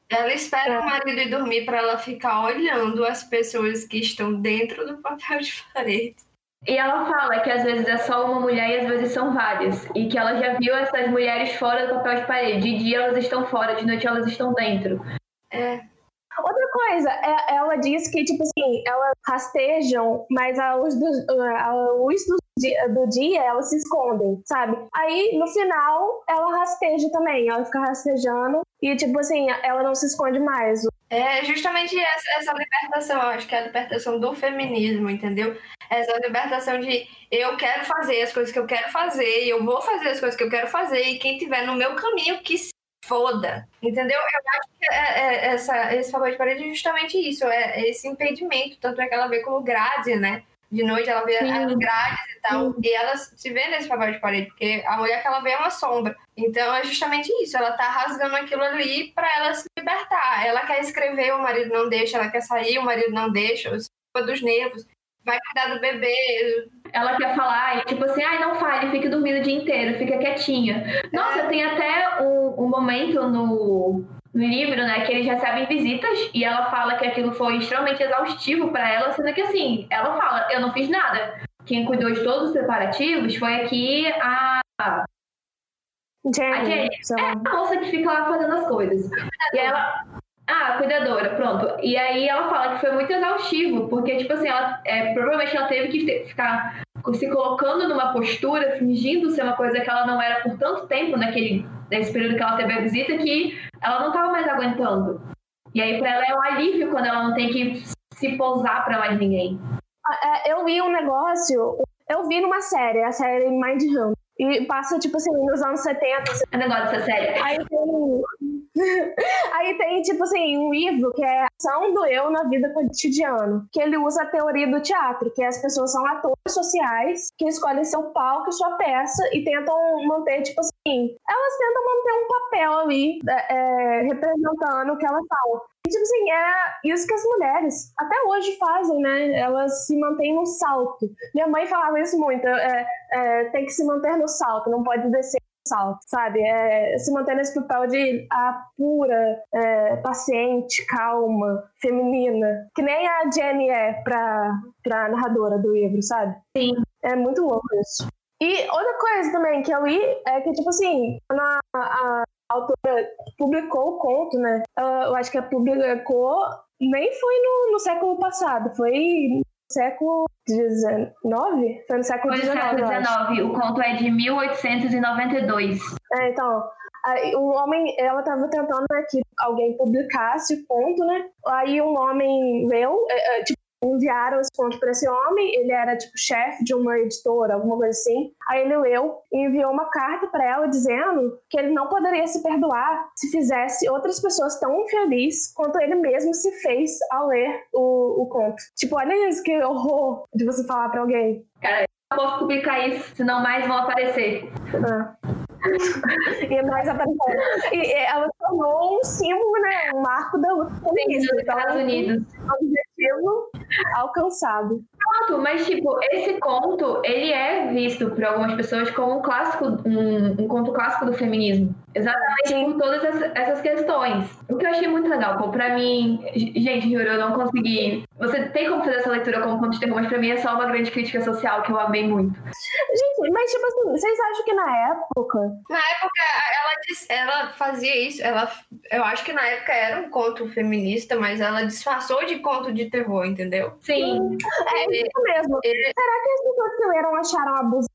Ela espera o marido ir dormir para ela ficar olhando as pessoas que estão dentro do papel de parede. E ela fala que às vezes é só uma mulher e às vezes são várias. E que ela já viu essas mulheres fora do papel de parede. De dia elas estão fora, de noite elas estão dentro. É. Outra coisa, é, ela diz que, tipo assim, elas rastejam, mas a luz do, a luz do, dia, do dia elas se escondem, sabe? Aí, no final, ela rasteja também, ela fica rastejando e, tipo assim, ela não se esconde mais. É justamente essa, essa libertação, eu acho que é a libertação do feminismo, entendeu? Essa libertação de eu quero fazer as coisas que eu quero fazer, e eu vou fazer as coisas que eu quero fazer, e quem tiver no meu caminho que foda, entendeu? Eu acho que é, é, essa, esse favor de parede é justamente isso, é esse impedimento, tanto é que ela vê como grade, né? De noite ela vê Sim. as grades e tal, Sim. e ela se vê nesse papel de parede, porque a mulher que ela vê é uma sombra. Então é justamente isso, ela tá rasgando aquilo ali para ela se libertar. Ela quer escrever, o marido não deixa, ela quer sair, o marido não deixa, dos nervos vai cuidar do bebê. Ela quer falar, e tipo assim, ai, não fale, fique dormindo o dia inteiro, fica quietinha. Nossa, é. tem até um, um momento no, no livro, né, que eles recebem visitas e ela fala que aquilo foi extremamente exaustivo para ela, sendo que assim, ela fala, eu não fiz nada. Quem cuidou de todos os preparativos foi aqui a. Jenny, a Jenny. É a moça que fica lá fazendo as coisas. E ela, ah, cuidadora, pronto. E aí ela fala que foi muito exaustivo, porque, tipo assim, ela, é, provavelmente ela teve que ter, ficar se colocando numa postura, fingindo ser uma coisa que ela não era por tanto tempo naquele, nesse período que ela teve a visita, que ela não estava mais aguentando. E aí, para ela é um alívio quando ela não tem que se pousar para mais ninguém. Ah, é, eu vi um negócio, eu vi numa série, a série Mind Hunt. E passa, tipo assim, nos anos 70. Eu não gosto dessa série. Aí tem. [LAUGHS] Aí tem, tipo assim, um livro que é Ação do Eu na Vida Cotidiana. Que ele usa a teoria do teatro, que as pessoas são atores sociais que escolhem seu palco e sua peça e tentam manter, tipo assim. Elas tentam manter um papel ali, é, é representando o que elas falam. E, tipo assim, é isso que as mulheres até hoje fazem, né? Elas se mantêm no salto. Minha mãe falava isso muito, é, é, tem que se manter no salto, não pode descer salto, sabe? É, se manter nesse papel de a pura, é, paciente, calma, feminina. Que nem a Jenny é pra, pra narradora do livro, sabe? Sim. É muito louco isso. E outra coisa também que eu li é que, tipo assim, na, a, a autora publicou o conto, né? eu acho que a publicou nem foi no, no século passado, foi século XIX? Foi no século XIX. Foi no O conto é de 1892. É, então, um homem, ela estava tentando né, que alguém publicasse o conto, né? Aí um homem leu, é, é, tipo, enviaram esse conto para esse homem, ele era tipo chefe de uma editora, alguma coisa assim. Aí ele leu e enviou uma carta para ela dizendo que ele não poderia se perdoar se fizesse outras pessoas tão infelizes quanto ele mesmo se fez ao ler o, o conto. Tipo, olha isso que horror de você falar para alguém. Cara, eu não posso publicar isso, senão mais vão aparecer. Ah. [LAUGHS] e mais aparecendo. E ela tornou um símbolo, né? Um marco da luta feminista. Dos Estados então, Objetivo alcançado. Pronto, mas tipo, esse conto, ele é visto por algumas pessoas como um clássico, um, um conto clássico do feminismo. Exatamente Sim. por todas essas questões. O que eu achei muito legal. Pô, pra mim, gente, juro, eu não consegui. Você tem como fazer essa leitura como conto de terror, mas pra mim é só uma grande crítica social que eu amei muito. Gente, mas tipo assim, vocês acham que na época. Na época, ela, disse, ela fazia isso, ela, eu acho que na época era um conto feminista, mas ela disfarçou de conto de terror, entendeu? Sim. É isso mesmo. Ele- Será que as pessoas que leram acharam abuso?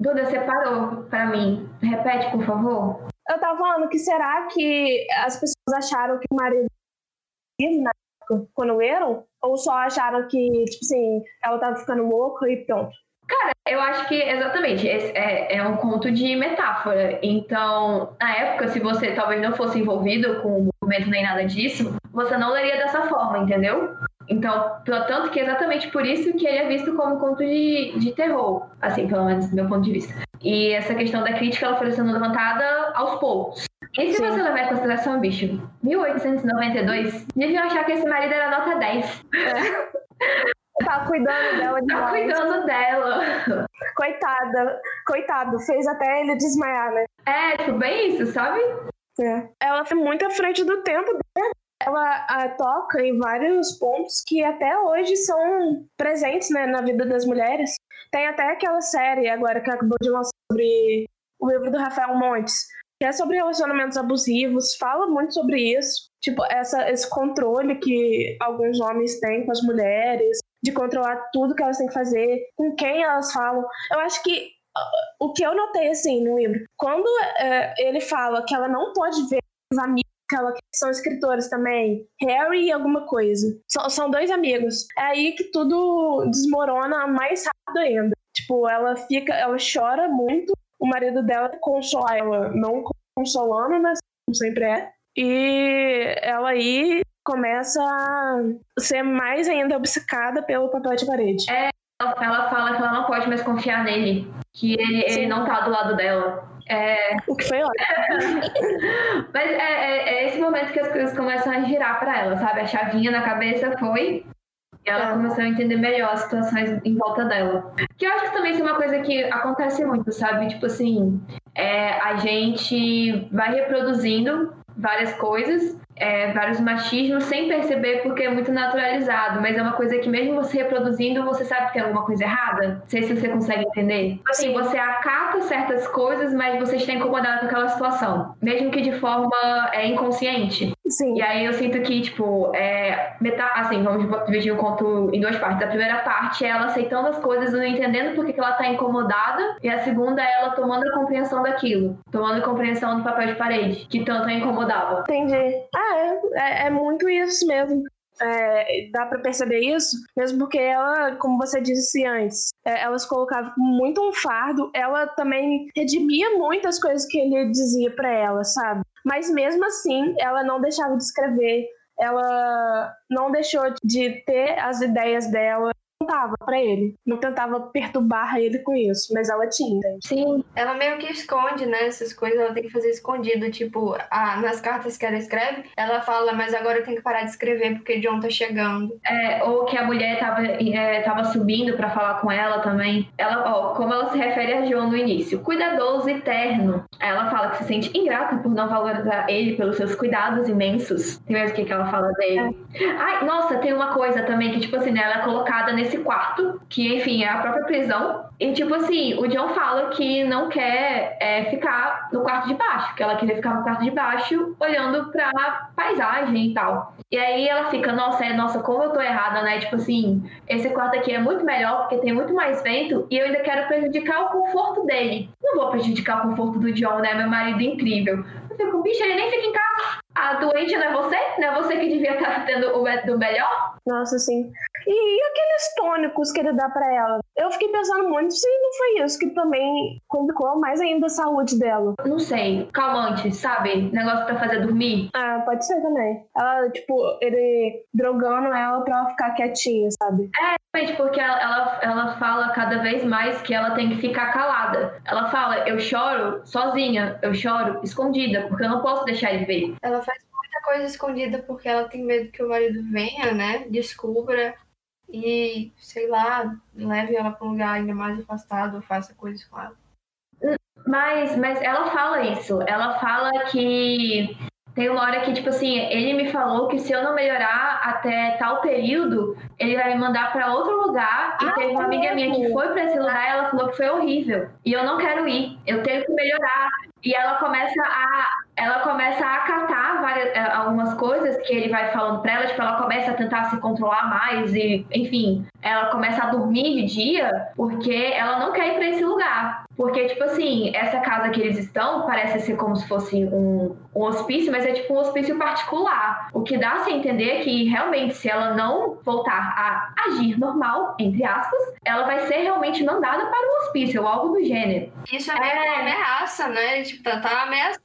Duda, você parou pra mim. Repete, por favor. Eu tava falando que será que as pessoas acharam que o marido na época quando leram? Ou só acharam que, tipo assim, ela tava ficando louca e pronto? Eu acho que, exatamente, é, é um conto de metáfora. Então, na época, se você talvez não fosse envolvido com o movimento nem nada disso, você não leria dessa forma, entendeu? Então, tanto que é exatamente por isso que ele é visto como um conto de, de terror, assim, pelo menos do meu ponto de vista. E essa questão da crítica, ela foi sendo levantada aos poucos. E se Sim. você levar em consideração, bicho, 1892, deviam achar que esse marido era nota 10. Tá cuidando dela Tá demais. cuidando dela. Coitada. Coitado. Fez até ele desmaiar, né? É, tipo, bem isso, sabe? É. Ela foi muito à frente do tempo. Ela ah, toca em vários pontos que até hoje são presentes né, na vida das mulheres. Tem até aquela série agora que acabou de lançar sobre o livro do Rafael Montes, que é sobre relacionamentos abusivos, fala muito sobre isso. Tipo, essa, esse controle que alguns homens têm com as mulheres, de controlar tudo que elas têm que fazer, com quem elas falam. Eu acho que ah, o que eu notei assim no livro, quando eh, ele fala que ela não pode ver os amigos que são escritores também, Harry e alguma coisa. São, são dois amigos. É aí que tudo desmorona mais rápido ainda. Tipo, ela fica, ela chora muito. O marido dela consola ela, não consolando, mas como sempre é. E ela aí começa a ser mais ainda obcecada pelo papel de parede. Ela, ela fala que ela não pode mais confiar nele, que ele, ele não tá do lado dela. É, O que foi ótimo. [LAUGHS] mas é, é- é esse momento que as coisas começam a girar pra ela, sabe? A chavinha na cabeça foi. E ela É. começou a entender melhor as situações em volta dela. Que eu acho que também isso é uma coisa que acontece muito, sabe? Tipo assim, é, a gente vai reproduzindo várias coisas, é, vários machismos, sem perceber porque é muito naturalizado, mas é uma coisa que mesmo você reproduzindo, você sabe que tem alguma coisa errada. Não sei se você consegue entender. Assim, Sim. você acata certas coisas, mas você está incomodado com aquela situação, mesmo que de forma é, inconsciente. Sim. E aí eu sinto que, tipo, é, meta, assim, vamos dividir o conto em duas partes. A primeira parte é ela aceitando as coisas, não entendendo por que que ela tá incomodada. E a segunda é ela tomando a compreensão daquilo. Tomando a compreensão do papel de parede, que tanto a incomodava. Entendi. Ah, é, é, é muito isso mesmo. É, dá pra perceber isso, mesmo porque ela, como você disse antes, é, ela se colocava muito um fardo, ela também redimia muitas coisas que ele dizia pra ela, sabe? Mas mesmo assim, ela não deixava de escrever, ela não deixou de ter as ideias dela, contava pra ele, não tentava perturbar ele com isso, mas ela tinha. entende? Sim. Ela meio que esconde, né? Essas coisas ela tem que fazer escondido. Tipo, a, nas cartas que ela escreve, ela fala, mas agora eu tenho que parar de escrever porque John tá chegando. É, ou que a mulher tava, é, tava subindo pra falar com ela também. Ela, ó, como ela se refere a João no início, cuidadoso e terno. Aí ela fala que se sente ingrata por não valorizar ele pelos seus cuidados imensos. Tem mais o que, que ela fala dele. Ai, nossa, tem uma coisa também que, tipo assim, né, ela é colocada nesse quarto, que, enfim, é a própria prisão. E, tipo assim, o John fala que não quer é, ficar no quarto de baixo, que ela queria ficar no quarto de baixo olhando pra paisagem e tal. E aí ela fica, nossa, é, nossa, como eu tô errada, né? Tipo assim, esse quarto aqui é muito melhor porque tem muito mais vento e eu ainda quero prejudicar o conforto dele. Não vou prejudicar o conforto do John, né? Meu marido incrível. Eu fico, bicho, ele nem fica em casa. A doente não é você? Não é você que devia estar [LAUGHS] tendo o me- do melhor? Nossa, sim. E, e aqueles tônicos que ele dá pra ela? Eu fiquei pensando muito se não foi isso que também complicou mais ainda a saúde dela. Não sei. Calmante, sabe? Negócio pra fazer dormir. Ah, pode ser também. Ela, tipo, ele drogando ela pra ela ficar quietinha, sabe? Realmente, porque ela, ela, ela fala cada vez mais que ela tem que ficar calada. Ela fala, eu choro sozinha, eu choro escondida, porque eu não posso deixar ele ver. Ela faz muita coisa escondida porque ela tem medo que o marido venha, né? Descubra e, sei lá, leve ela pra um lugar ainda mais afastado ou faça coisas com ela. Mas, mas ela fala isso. Ela fala que tem uma hora que, tipo assim, ele me falou que se eu não melhorar até tal período, ele vai me mandar para outro lugar. E ah, teve uma amiga minha que foi para esse lugar e ela falou que foi horrível. E eu não quero ir, eu tenho que melhorar. E ela começa a ela começa a acatar várias, eh, algumas coisas que ele vai falando para ela, tipo, ela começa a tentar se controlar mais e, enfim, ela começa a dormir de dia porque ela não quer ir para esse lugar. Porque, tipo assim, essa casa que eles estão parece ser como se fosse um, um hospício, mas é tipo um hospício particular. O que dá a entender é que realmente, se ela não voltar a agir normal, entre aspas, ela vai ser realmente mandada para o hospício ou algo do gênero. Isso é, é... uma ameaça, né? Tipo, tá, tá ameaçando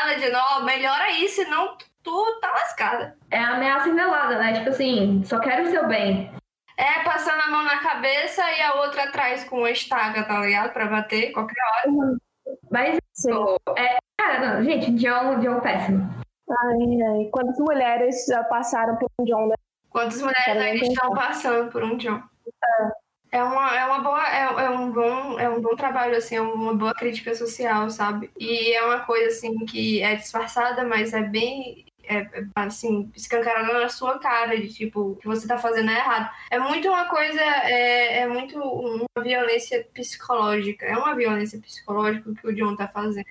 ela de, não, melhora isso, senão tu tá lascada. É a ameaça envelada, né? Tipo assim, só quero o seu bem. É, passando a mão na cabeça e a outra atrás com uma estaca, tá ligado? Pra bater qualquer hora. Mas, é, cara, não, gente, John, John péssimo. Ai, ai. Quantas mulheres já passaram por um John, né? Quantas mulheres ainda estão passando por um John? É. é uma, é uma boa, é, é, um bom, é um bom trabalho, assim, é uma boa crítica social, sabe? E é uma coisa, assim, que é disfarçada, mas é bem é, é, assim, escancarada na sua cara, de tipo, que você tá fazendo é errado. É muito uma coisa, é, é muito uma violência psicológica. É uma violência psicológica que o John tá fazendo.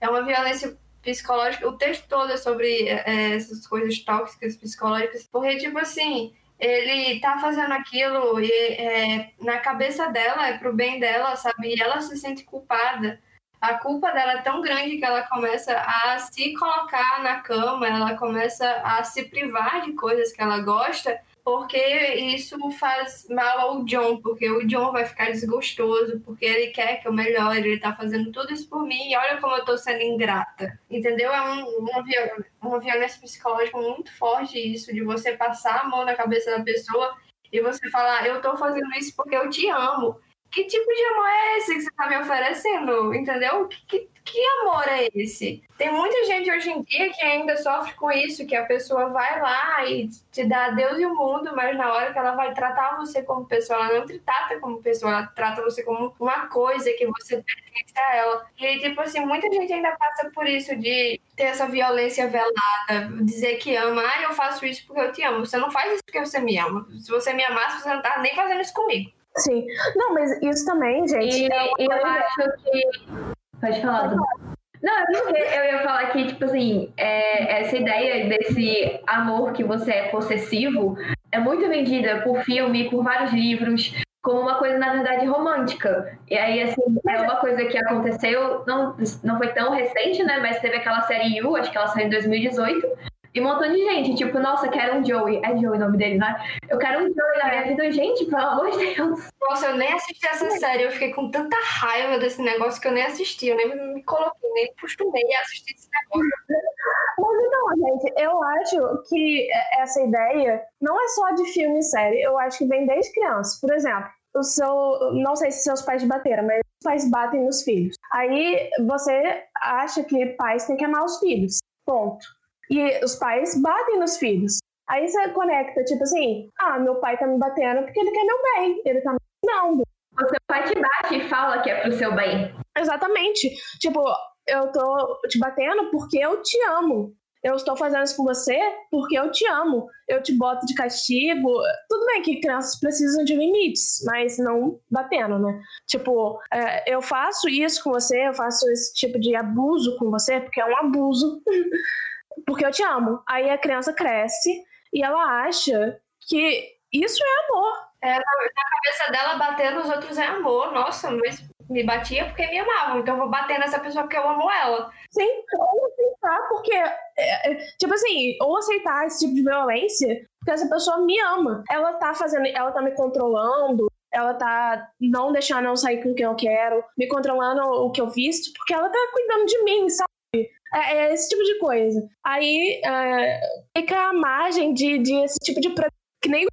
É uma violência psicológica. O texto todo é sobre é, essas coisas tóxicas psicológicas, porque, tipo assim, ele tá fazendo aquilo e é, na cabeça dela, é pro bem dela, sabe? E ela se sente culpada a culpa dela é tão grande que ela começa a se colocar na cama, ela começa a se privar de coisas que ela gosta, porque isso faz mal ao John, porque o John vai ficar desgostoso, porque ele quer que eu melhore, ele tá fazendo tudo isso por mim, e olha como eu tô sendo ingrata. Entendeu? É um, uma, uma violência psicológica muito forte isso, de você passar a mão na cabeça da pessoa e você falar, eu tô fazendo isso porque eu te amo que tipo de amor é esse que você está me oferecendo? Entendeu? Que, que, que, amor é esse? Tem muita gente hoje em dia que ainda sofre com isso, que a pessoa vai lá e te dá Deus e o mundo, mas na hora que ela vai tratar você como pessoa, ela não te trata como pessoa, ela trata você como uma coisa que você pertence a ela. E, tipo assim, muita gente ainda passa por isso de ter essa violência velada, dizer que ama, ah, eu faço isso porque eu te amo. Você não faz isso porque você me ama. Se você me amasse, você não tá nem fazendo isso comigo. Sim. Não, mas isso também, gente. E, é eu acho que. Pode falar, Pode falar. Não, porque eu ia falar que, tipo assim, é, essa ideia desse amor que você é possessivo é muito vendida por filme, por vários livros, como uma coisa, na verdade, romântica. E aí, assim, é uma coisa que aconteceu, não, não foi tão recente, né? Mas teve aquela série You, acho que ela saiu em 2018, e um montão de gente, tipo, nossa, quero um Joey. É Joey o nome dele, né? Eu quero um Joey na minha vida. Gente, pelo amor de Deus. Nossa, eu nem assisti essa série. Eu fiquei com tanta raiva desse negócio que eu nem assisti. Eu nem me coloquei, nem costumei assistir esse negócio. Mas então, gente, eu acho que essa ideia não é só de filme e série. Eu acho que vem desde criança. Por exemplo, o seu, não sei se seus pais bateram, mas os pais batem nos filhos. Aí você acha que pais têm que amar os filhos. Ponto. E os pais batem nos filhos. Aí você conecta, tipo assim, ah, meu pai tá me batendo porque ele quer meu bem, ele tá me ensinando. O seu pai te bate e fala que é pro seu bem. Exatamente. Tipo, eu tô te batendo porque eu te amo. Eu estou fazendo isso com você porque eu te amo. Eu te boto de castigo. Tudo bem que crianças precisam de limites, mas não batendo, né? Tipo, é, eu faço isso com você, eu faço esse tipo de abuso com você porque é um abuso. [LAUGHS] porque eu te amo. Aí a criança cresce e ela acha que isso é amor. É, na, cabeça dela, bater nos outros é amor. Nossa, mas me batia porque me amavam. Então eu vou bater nessa pessoa porque eu amo ela. Sim, ou aceitar porque, é, é, tipo assim, ou aceitar esse tipo de violência porque essa pessoa me ama. Ela tá fazendo, ela tá me controlando, ela tá não deixando eu sair com quem eu quero, me controlando o que eu visto, porque ela tá cuidando de mim, sabe? É, é esse tipo de coisa. Aí é, fica a margem de, de esse tipo de que nem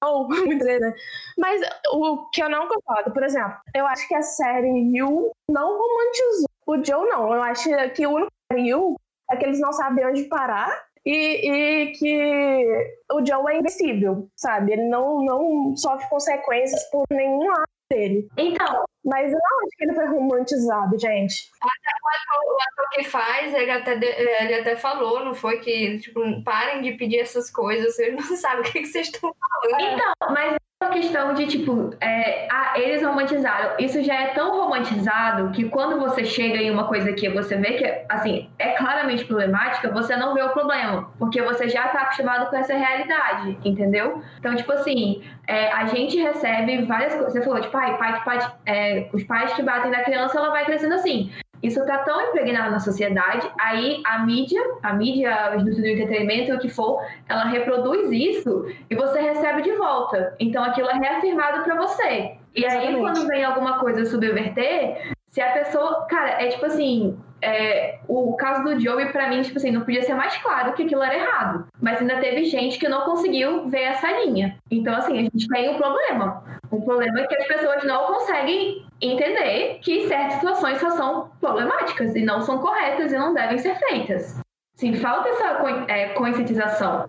[LAUGHS] ou né? Mas o que eu não concordo, por exemplo, eu acho que a série You não romantizou o Joe, não. Eu acho que o único You é que eles não sabem onde parar e, e, que o Joe é invencível, sabe? Ele não, não sofre consequências por nenhum ato dele. Então, Mas eu não acho que ele foi romantizado, gente. O ator, o ator que faz, ele até, ele até falou, não foi? Que, tipo, parem de pedir essas coisas, vocês não [LAUGHS] sabem o que, que vocês estão falando. Então, mas questão de, tipo, é, ah, eles romantizaram. Isso já é tão romantizado que quando você chega em uma coisa que você vê que, assim, é claramente problemática, você não vê o problema. Porque você já tá acostumado com essa realidade, entendeu? Então, tipo assim, é, a gente recebe várias coisas. Você falou, tipo, pai, pai bate, é, os pais que batem na criança, ela vai crescendo assim. Isso tá tão impregnado na sociedade, aí a mídia, a mídia, a indústria do entretenimento, o que for, ela reproduz isso e você recebe de volta. Então aquilo é reafirmado pra você. E aí Exatamente. quando vem alguma coisa subverter, se a pessoa, cara, é tipo assim, é, o caso do Joey pra mim, tipo assim, não podia ser mais claro que aquilo era errado. Mas ainda teve gente que não conseguiu ver essa linha. Então assim, a gente tem um problema. Um problema é que as pessoas não conseguem entender que certas situações só são problemáticas e não são corretas e não devem ser feitas. Sim, falta essa é, conscientização.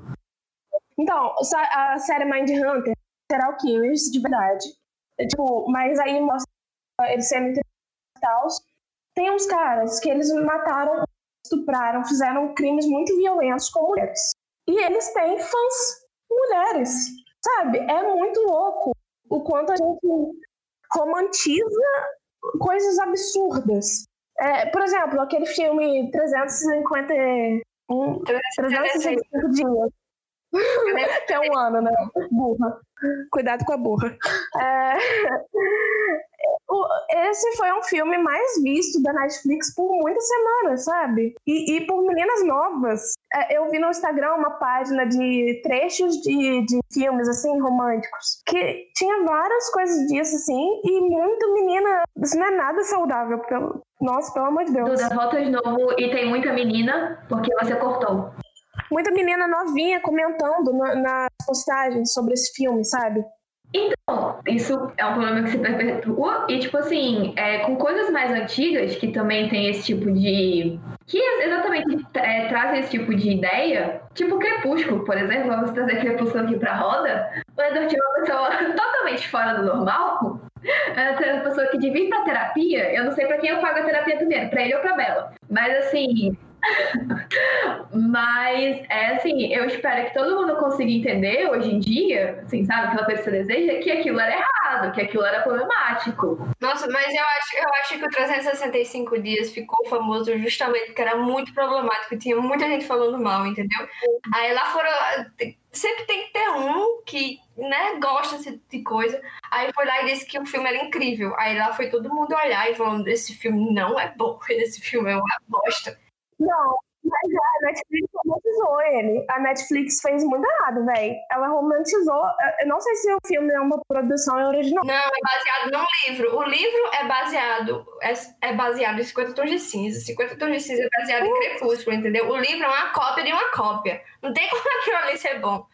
Então, a série Mindhunter, Serial Killers, de verdade. É, tipo, mas aí mostra eles sendo entrevistados. Tem uns caras que eles mataram, estupraram, fizeram crimes muito violentos com mulheres. E eles têm fãs mulheres, sabe? É muito louco o quanto a gente romantiza coisas absurdas. É, por exemplo, aquele filme 351, 365 dias. [LAUGHS] que é um ano, né? Burra. Cuidado com a burra. É, Esse foi um filme mais visto da Netflix por muitas semanas, sabe? E, e por meninas novas. É, Eu vi no Instagram uma página de trechos de, de filmes, assim, românticos, que tinha várias coisas disso, assim, e muito menina. Isso não é nada saudável. Pelo... Nossa, pelo amor de Deus. Duda, volta de novo e tem muita menina porque você cortou. Muita menina novinha comentando na- nas postagens sobre esse filme, sabe? Então, isso é um problema que se perpetua e, tipo assim, é, com coisas mais antigas que também tem esse tipo de. que exatamente é, trazem esse tipo de ideia, tipo Crepúsculo, por exemplo, vamos trazer Crepúsculo aqui pra roda. O Edward é uma pessoa [LAUGHS] totalmente fora do normal. É uma pessoa que devia ir pra terapia. Eu não sei pra quem eu pago a terapia primeiro, pra ele ou pra Bela. Mas assim. Mas, é assim, eu espero que todo mundo consiga entender hoje em dia, assim, sabe, aquela você deseja, que aquilo era errado, que aquilo era problemático. Nossa, mas eu acho, eu acho que o 365 dias ficou famoso justamente porque era muito problemático. Tinha muita gente falando mal, entendeu? Aí lá foram. Sempre tem que ter um que, né, gosta desse- de coisa. Aí foi lá e disse que o filme era incrível. Aí lá foi todo mundo olhar e falando: esse filme não é bom, [LAUGHS] esse filme é uma bosta. Não, mas a Netflix romantizou ele. A Netflix fez muito errado, velho. Ela romantizou. Eu não sei se o filme é uma produção original. Não, é baseado num livro. O livro é baseado é, é baseado em 50 tons de cinza. 50 tons de cinza é baseado em Crepúsculo, entendeu? O livro é uma cópia de uma cópia. Não tem [LAUGHS] como aquilo ali ser bom.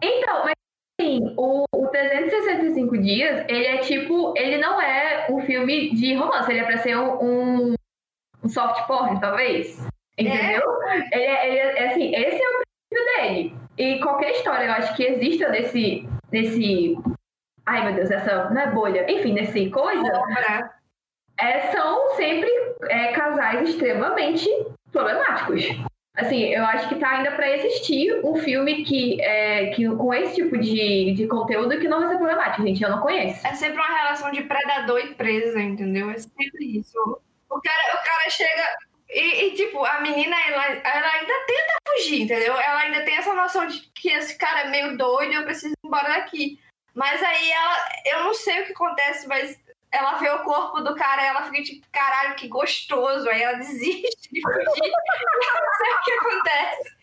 Então, mas assim, o, o 365 Dias, ele é tipo, ele não é um filme de romance, ele é pra ser um, um, um soft porn, talvez. Entendeu? Ele, é, ele é, assim, esse é o princípio dele. E qualquer história, eu acho que exista desse. desse ai meu Deus, essa. Não é bolha. Enfim, desse coisa. É, são sempre é, casais extremamente problemáticos. Assim, eu acho que tá ainda para existir um filme que, é, que com esse tipo de, de conteúdo que não vai ser problemático, gente. Eu não conheço. É sempre uma relação de predador e presa, entendeu? É sempre isso. O cara, o cara chega. E, e, tipo, a menina, ela, ela ainda tenta fugir, entendeu? Ela ainda tem essa noção de que esse cara é meio doido eu preciso ir embora daqui. Mas aí ela. Eu não sei o que acontece, mas ela vê o corpo do cara ela fica tipo, caralho, que gostoso. Aí ela desiste de fugir. [LAUGHS] não sei o que acontece.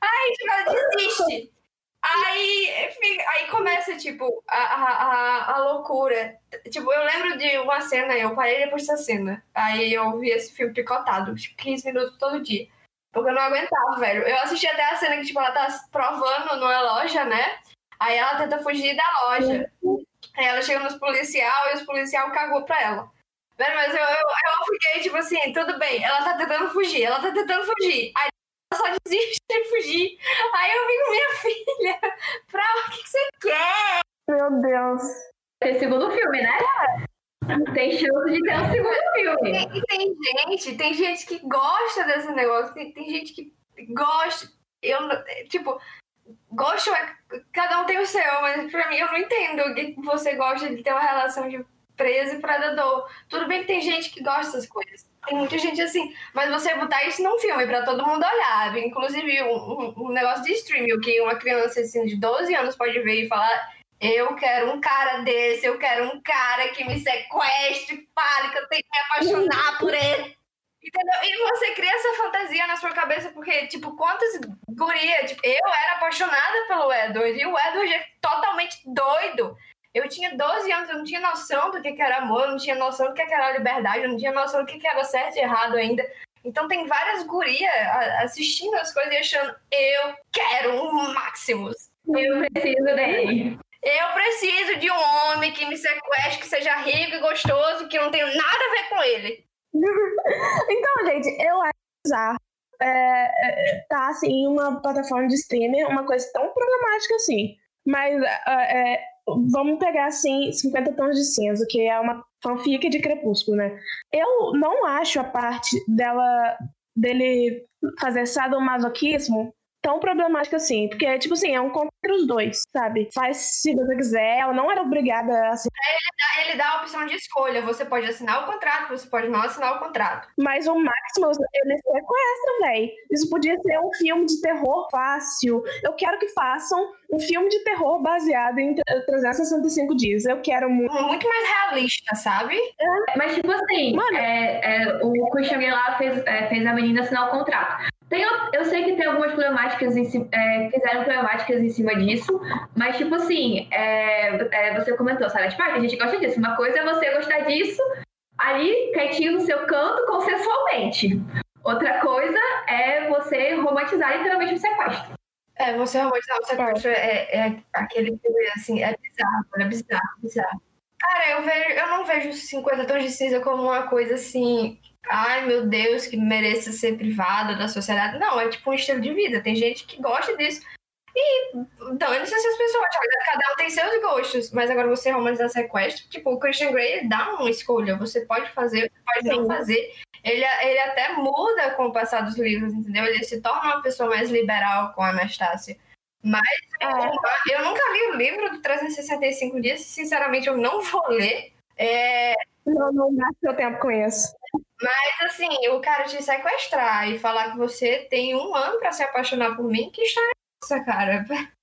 Aí, tipo, ela desiste. Aí, enfim, aí começa, tipo, a, a, a, loucura. Tipo, eu lembro de uma cena, eu parei depois dessa cena. Aí eu vi esse filme picotado, tipo, 15 minutos todo dia. Porque eu não aguentava, velho. Eu assisti até a cena que, tipo, ela tá provando numa loja, né? Aí ela tenta fugir da loja. Aí ela chega nos policial e os policial cagou pra ela. Velho, mas eu, eu, eu fiquei, tipo assim, tudo bem, ela tá tentando fugir, ela tá tentando fugir. Aí só desiste de fugir. Aí eu fico, minha [LAUGHS] filha, pra o que que você quer? Meu Deus. ter segundo filme, né? Tem chance de ter um segundo filme. E, e tem gente, tem gente que gosta desse negócio, tem, tem gente que gosta. Eu, tipo, gosto é. Cada um tem o seu, mas pra mim eu não entendo que você gosta de ter uma relação de preso e predador. Tudo bem que tem gente que gosta dessas coisas. Tem muita gente assim, mas você botar isso num filme para todo mundo olhar, inclusive um, um, um, negócio de streaming, que uma criança assim, de 12 anos pode ver e falar: Eu quero um cara desse, eu quero um cara que me sequestre, fale que eu tenho que me apaixonar por ele. Entendeu? E você cria essa fantasia na sua cabeça, porque, tipo, quantas gurias. Tipo, eu era apaixonada pelo Edward, e o Edward é totalmente doido. Eu tinha 12 anos, eu não tinha noção do que era amor, eu não tinha noção do que era liberdade, eu não tinha noção do que era certo e errado ainda. Então tem várias gurias assistindo as coisas e achando, eu quero um Maximus. Eu preciso dele. Eu preciso de um homem que me sequestre, que seja rico e gostoso, que não tenha nada a ver com ele. [LAUGHS] então, gente, eu acho bizarro. É, é, tá assim, uma plataforma de streaming, uma coisa tão problemática assim. Mas é, é vamos pegar assim 50 tons de cinza, que é uma fanfic de Crepúsculo, né? Eu não acho a parte dela dele fazer sadomasoquismo tão problemática assim. Porque, tipo assim, é um contra os dois, sabe? Faz se você quiser, ela não era obrigada a assinar. Ele dá, ele dá a opção de escolha. Você pode assinar o contrato, você pode não assinar o contrato. Mas o Maximus, ele sequestra, velho. Isso podia ser um filme de terror fácil. Eu quero que façam um filme de terror baseado em 365 dias. Eu quero muito. Muito mais realista, sabe? É. Mas, tipo assim, Mano, é, é, o Christian lá fez, é, fez a menina assinar o contrato. Tem, eu sei que tem algumas problemáticas, em, é, fizeram problemáticas em cima disso, mas, tipo assim, é, é, você comentou, sabe? Tipo, ah, a gente gosta disso. Uma coisa é você gostar disso ali, quietinho no seu canto, consensualmente. Outra coisa é você romantizar literalmente o sequestro. É, você romantizar o sequestro é, é aquele filme, assim, é bizarro, é bizarro, bizarro. Cara, eu, vejo, eu não vejo 50 tons de cinza como uma coisa assim ai meu Deus, que mereça ser privada da sociedade. Não, é tipo um estilo de vida. Tem gente que gosta disso. E então, eu não sei se as pessoas, cada um tem seus gostos, mas agora você romantizar sequestro, tipo, o Christian Grey dá uma escolha, você pode fazer, você pode Sim. não fazer. Ele, ele até muda com o passar dos livros, entendeu? Ele se torna uma pessoa mais liberal com a Anastácia. Mas é. eu nunca li o livro do 365 dias, sinceramente eu não vou ler. É... Não, não gasto seu tempo com isso. Mas assim, o cara te sequestrar e falar que você tem um ano para se apaixonar por mim, que história é essa, cara? [LAUGHS]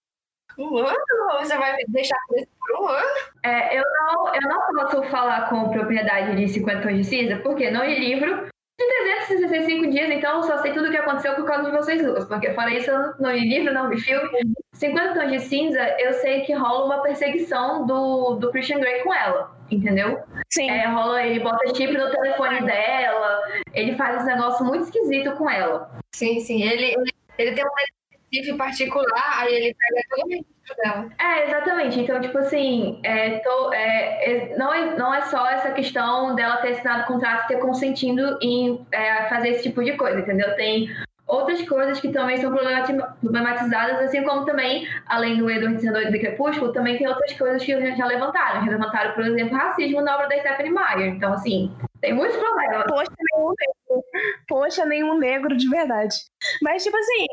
Um ano? Você vai me deixar preso por um ano? É, eu não, eu não posso falar com propriedade de 50 tons de cinza, porque não li livro 365 dias, então eu só sei tudo o que aconteceu por causa de vocês duas. Porque fora isso, eu não li livro, não vi filme. 50 tons de cinza, eu sei que rola uma perseguição do, do Christian Grey com ela, entendeu? Sim. É, rola, ele bota chip no telefone dela, ele faz um negócio muito esquisito com ela. Sim, sim. Ele, ele, ele tem um detetive particular, aí ele pega todo dela. É, exatamente. Então, tipo assim, é, tô, é, é, não, é, não é só essa questão dela ter assinado o contrato e ter consentindo em é, fazer esse tipo de coisa, entendeu? Tem outras coisas que também são problematizadas, assim como também, além do Edward sendo de Crepúsculo, também tem outras coisas que já levantaram. Já levantaram, por exemplo, racismo na obra da Stephanie Meyer. Então, assim, tem muitos problemas. Poxa, nenhum negro. Poxa, nenhum negro de verdade. Mas, tipo assim.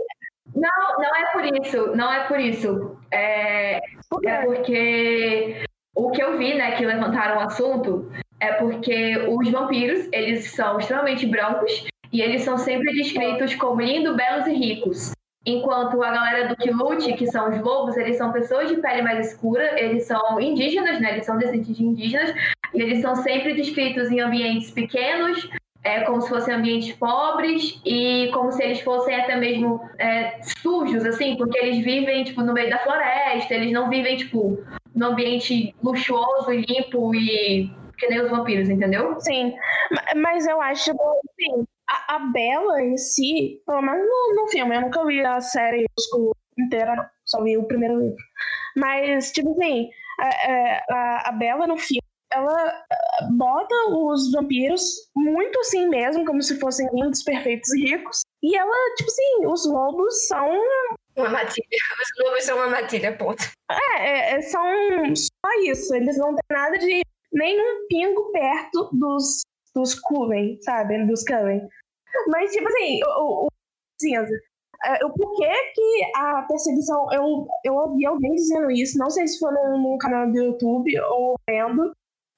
Não, não é por isso. Não é por isso. É, é porque o que eu vi, né, que levantaram o assunto, é porque os vampiros, eles são extremamente brancos e eles são sempre descritos como lindos, belos e ricos. Enquanto a galera do Quilut, que são os lobos, eles são pessoas de pele mais escura, eles são indígenas, né? Eles são descendentes de indígenas, e eles são sempre descritos em ambientes pequenos, é, como se fossem ambientes pobres e como se eles fossem até mesmo é, sujos, assim, porque eles vivem, tipo, no meio da floresta, eles não vivem, tipo, num ambiente luxuoso e limpo e que nem os vampiros, entendeu? Sim, mas eu acho, assim, a, a Bela em si, pelo menos no, no filme, eu nunca vi a série inteira, só vi o primeiro livro. Mas, tipo assim, a, a, a Bela no filme, ela bota os vampiros muito assim mesmo, como se fossem lindos, perfeitos e ricos. E ela, tipo assim, os lobos são Uma matilha. Os lobos são uma matilha, ponto. É, é, são só isso. Eles não têm nada de. nem um pingo perto dos, dos Cullen, sabe? Dos Cullen. Mas, tipo assim, o, o cinza. É, o porquê que a perseguição. Eu, eu ouvi alguém dizendo isso, não sei se foi no, no canal do YouTube ou vendo,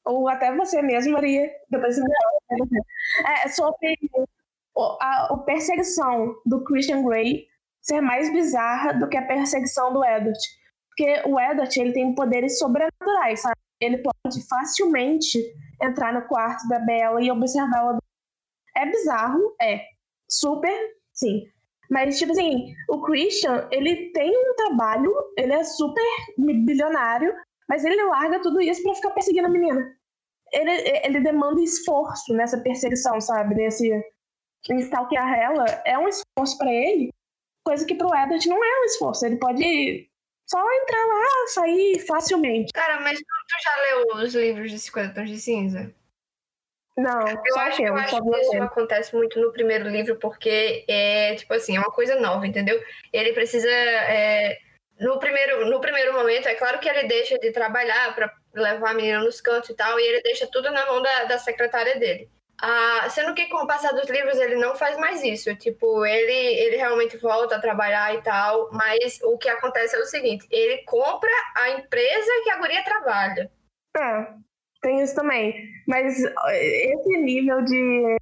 ou até você mesmo, Maria, depois você é, sobre a, a perseguição do Christian Grey ser mais bizarra do que a perseguição do Edward. Porque o Edward ele tem poderes sobrenaturais, sabe? Ele pode facilmente entrar no quarto da Bella e observá-la. É bizarro, é. Super, sim. Mas, tipo assim, o Christian, ele tem um trabalho, ele é super bilionário, mas ele larga tudo isso para ficar perseguindo a menina. Ele, ele demanda esforço nessa perseguição, sabe? Nesse stalkear ela. É um esforço para ele, coisa que pro Edward não é um esforço. Ele pode só entrar lá, sair facilmente. Cara, mas tu, tu já leu os livros de 50 Tons de Cinza? Não, eu só acho, eu, eu acho que isso acontece muito no primeiro livro, porque é, tipo assim, é uma coisa nova, entendeu? Ele precisa. É, no, primeiro, no primeiro momento, é claro que ele deixa de trabalhar para levar a menina nos cantos e tal, e ele deixa tudo na mão da, da secretária dele. Ah, sendo que com o passar dos livros ele não faz mais isso. Tipo, ele, ele realmente volta a trabalhar e tal, mas o que acontece é o seguinte: ele compra a empresa que a guria trabalha. É, tem isso também. Mas esse nível de.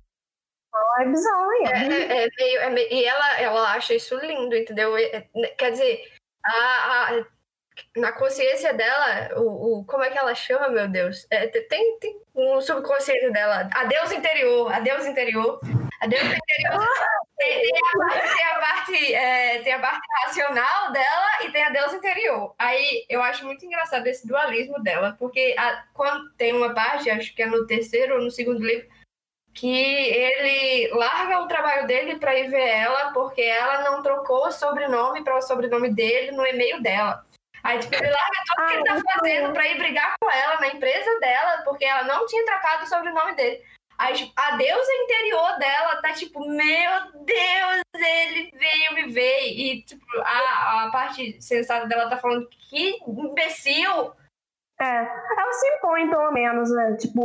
É bizarro, é, é, é, meio, é meio, E ela, ela acha isso lindo, entendeu? É, né, quer dizer, a, a, na consciência dela, o, o, como é que ela chama, meu Deus? É, tem, tem um subconsciente dela. A Deus interior, a Deus interior. A Deus interior. [LAUGHS] Tem, tem, a parte, tem, a parte, é, tem a parte racional dela e tem a Deus interior. Aí eu acho muito engraçado esse dualismo dela, porque a, quando tem uma parte, acho que é no terceiro ou no segundo livro, que ele larga o trabalho dele para ir ver ela, porque ela não trocou o sobrenome para o sobrenome dele no e-mail dela. Aí, tipo, ele larga tudo ah, que ele tá fazendo pra ir brigar com ela na empresa dela, porque ela não tinha trocado o sobrenome dele. Aí, tipo, a deusa interior dela tá tipo, meu Deus, ele veio me ver. E, tipo, a, a parte sensata dela tá falando que imbecil. É, ela se impõe, pelo menos, né? Tipo.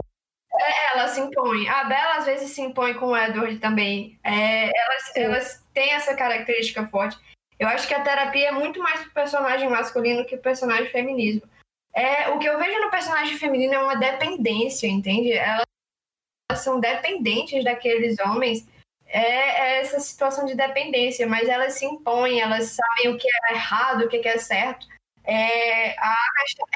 É, ela se impõe. A Bella às vezes se impõe com o Edward também. É, elas, elas têm essa característica forte. Eu acho que a terapia é muito mais pro personagem masculino que pro personagem feminismo. É, o que eu vejo no personagem feminino é uma dependência, entende? Elas são dependentes daqueles homens. É, é essa situação de dependência, mas elas se impõem, elas sabem o que é errado, o que é certo. É, a,